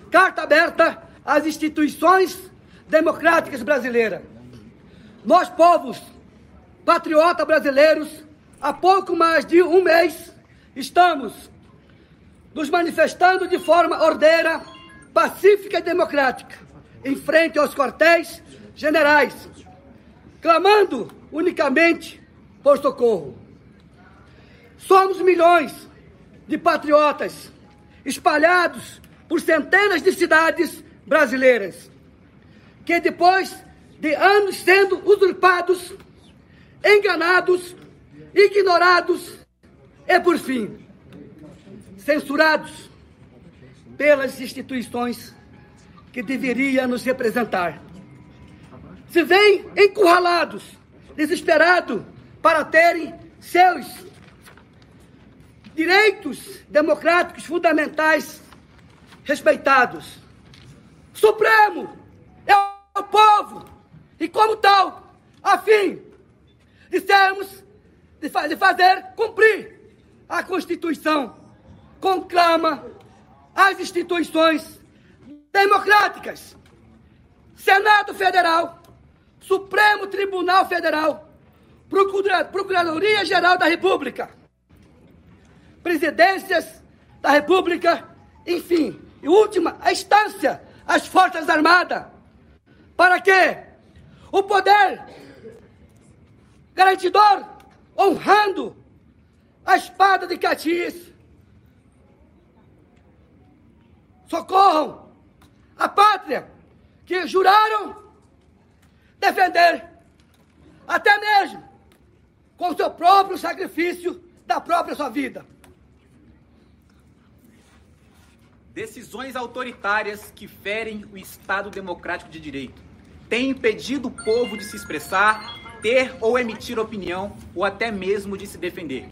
Carta aberta às instituições democráticas brasileiras. Nós, povos patriotas brasileiros, há pouco mais de um mês, estamos nos manifestando de forma ordeira, pacífica e democrática, em frente aos quartéis generais, clamando unicamente por socorro. Somos milhões de patriotas espalhados por centenas de cidades brasileiras, que depois de anos sendo usurpados, enganados, ignorados e, por fim, censurados pelas instituições que deveriam nos representar. Se veem encurralados, desesperados para terem seus direitos democráticos fundamentais respeitados. Supremo é o povo e, como tal, a fim de sermos, de, de fazer cumprir a Constituição, conclama as instituições democráticas, Senado Federal, Supremo Tribunal Federal, Procuradoria-Geral da República, presidências da República, enfim, e última, a instância, as Forças Armadas. Para quê? O poder garantidor, honrando a espada de Caxias. Socorram a pátria que juraram defender, até mesmo com seu próprio sacrifício da própria sua vida. Decisões autoritárias que ferem o Estado democrático de direito têm impedido o povo de se expressar, ter ou emitir opinião ou até mesmo de se defender.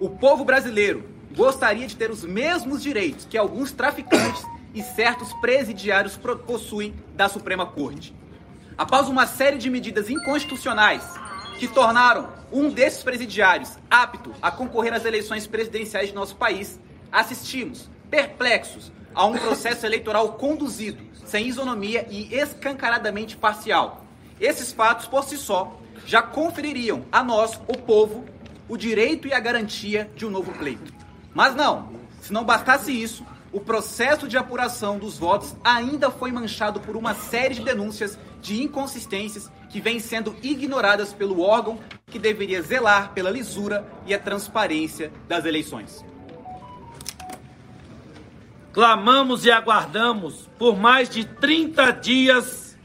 O povo brasileiro gostaria de ter os mesmos direitos que alguns traficantes e certos presidiários possuem da Suprema Corte. Após uma série de medidas inconstitucionais que tornaram um desses presidiários apto a concorrer às eleições presidenciais de nosso país, assistimos, perplexos, a um processo eleitoral conduzido, sem isonomia e escancaradamente parcial. Esses fatos, por si só, já confeririam a nós, o povo, o direito e a garantia de um novo pleito. Mas não, se não bastasse isso, o processo de apuração dos votos ainda foi manchado por uma série de denúncias de inconsistências que vêm sendo ignoradas pelo órgão que deveria zelar pela lisura e a transparência das eleições. Clamamos e aguardamos por mais de 30 dias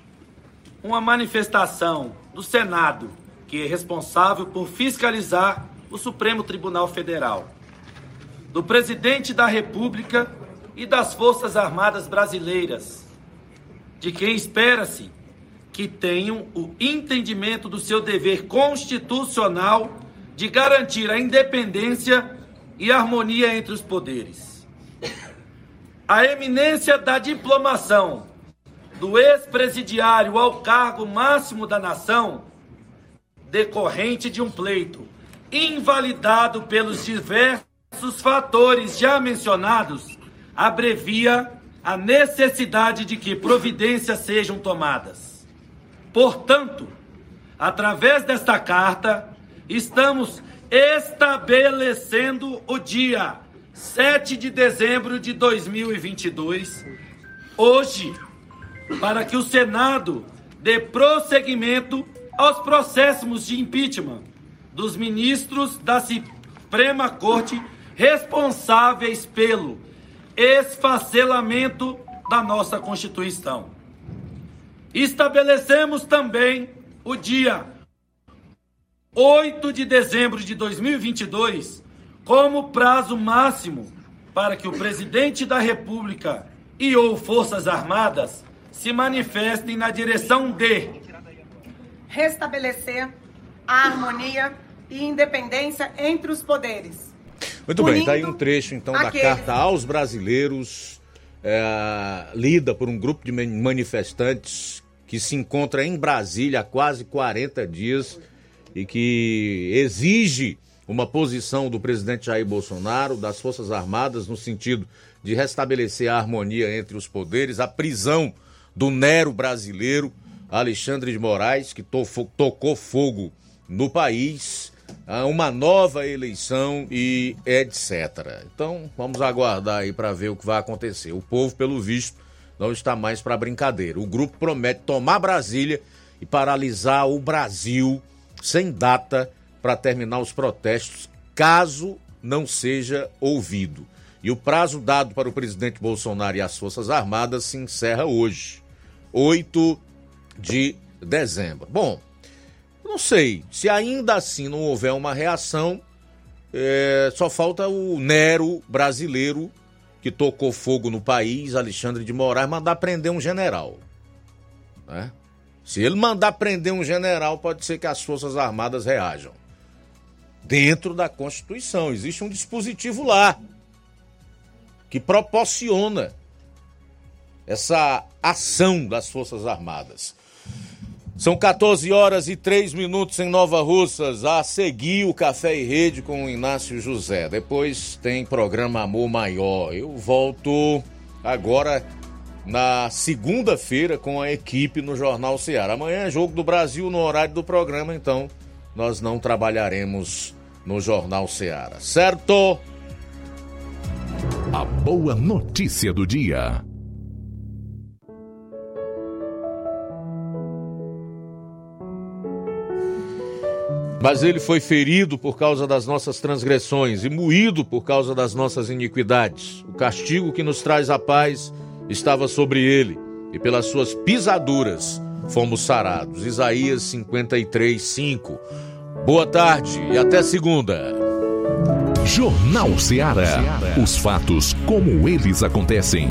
uma manifestação do Senado, que é responsável por fiscalizar o Supremo Tribunal Federal, do presidente da República e das Forças Armadas Brasileiras, de quem espera-se que tenham o entendimento do seu dever constitucional de garantir a independência e harmonia entre os poderes. A eminência da diplomação do ex-presidiário ao cargo máximo da nação, decorrente de um pleito invalidado pelos diversos fatores já mencionados, abrevia a necessidade de que providências sejam tomadas. Portanto, através desta carta, estamos estabelecendo o dia 7 de dezembro de 2022, hoje, para que o Senado dê prosseguimento aos processos de impeachment dos ministros da Suprema Corte responsáveis pelo esfacelamento da nossa Constituição. Estabelecemos também o dia 8 de dezembro de 2022 como prazo máximo para que o presidente da República e ou Forças Armadas se manifestem na direção de restabelecer a harmonia e independência entre os poderes. Muito bem, está aí um trecho então da carta aos brasileiros, é, lida por um grupo de manifestantes que se encontra em Brasília há quase 40 dias e que exige uma posição do presidente Jair Bolsonaro, das Forças Armadas, no sentido de restabelecer a harmonia entre os poderes, a prisão do Nero brasileiro, Alexandre de Moraes, que to tocou fogo no país, uma nova eleição e etc. Então, vamos aguardar aí para ver o que vai acontecer. O povo, pelo visto, não está mais para brincadeira. O grupo promete tomar Brasília e paralisar o Brasil sem data para terminar os protestos, caso não seja ouvido. E o prazo dado para o presidente Bolsonaro e as Forças Armadas se encerra hoje, 8 de dezembro. Bom, não sei, se ainda assim não houver uma reação, é, só falta o Nero brasileiro que tocou fogo no país, Alexandre de Moraes, mandar prender um general. Né? Se ele mandar prender um general, pode ser que as Forças Armadas reajam. Dentro da Constituição, existe um dispositivo lá que proporciona essa ação das Forças Armadas. São 14 horas e 3 minutos em Nova Russas. A seguir o Café e Rede com o Inácio José. Depois tem programa Amor Maior. Eu volto agora na segunda-feira com a equipe no Jornal Ceará. Amanhã é jogo do Brasil no horário do programa, então nós não trabalharemos no Jornal Ceará. Certo? A boa notícia do dia. Mas ele foi ferido por causa das nossas transgressões e moído por causa das nossas iniquidades. O castigo que nos traz a paz estava sobre ele, e pelas suas pisaduras fomos sarados. Isaías 53, 5. Boa tarde e até segunda. Jornal Ceará. Os fatos como eles acontecem.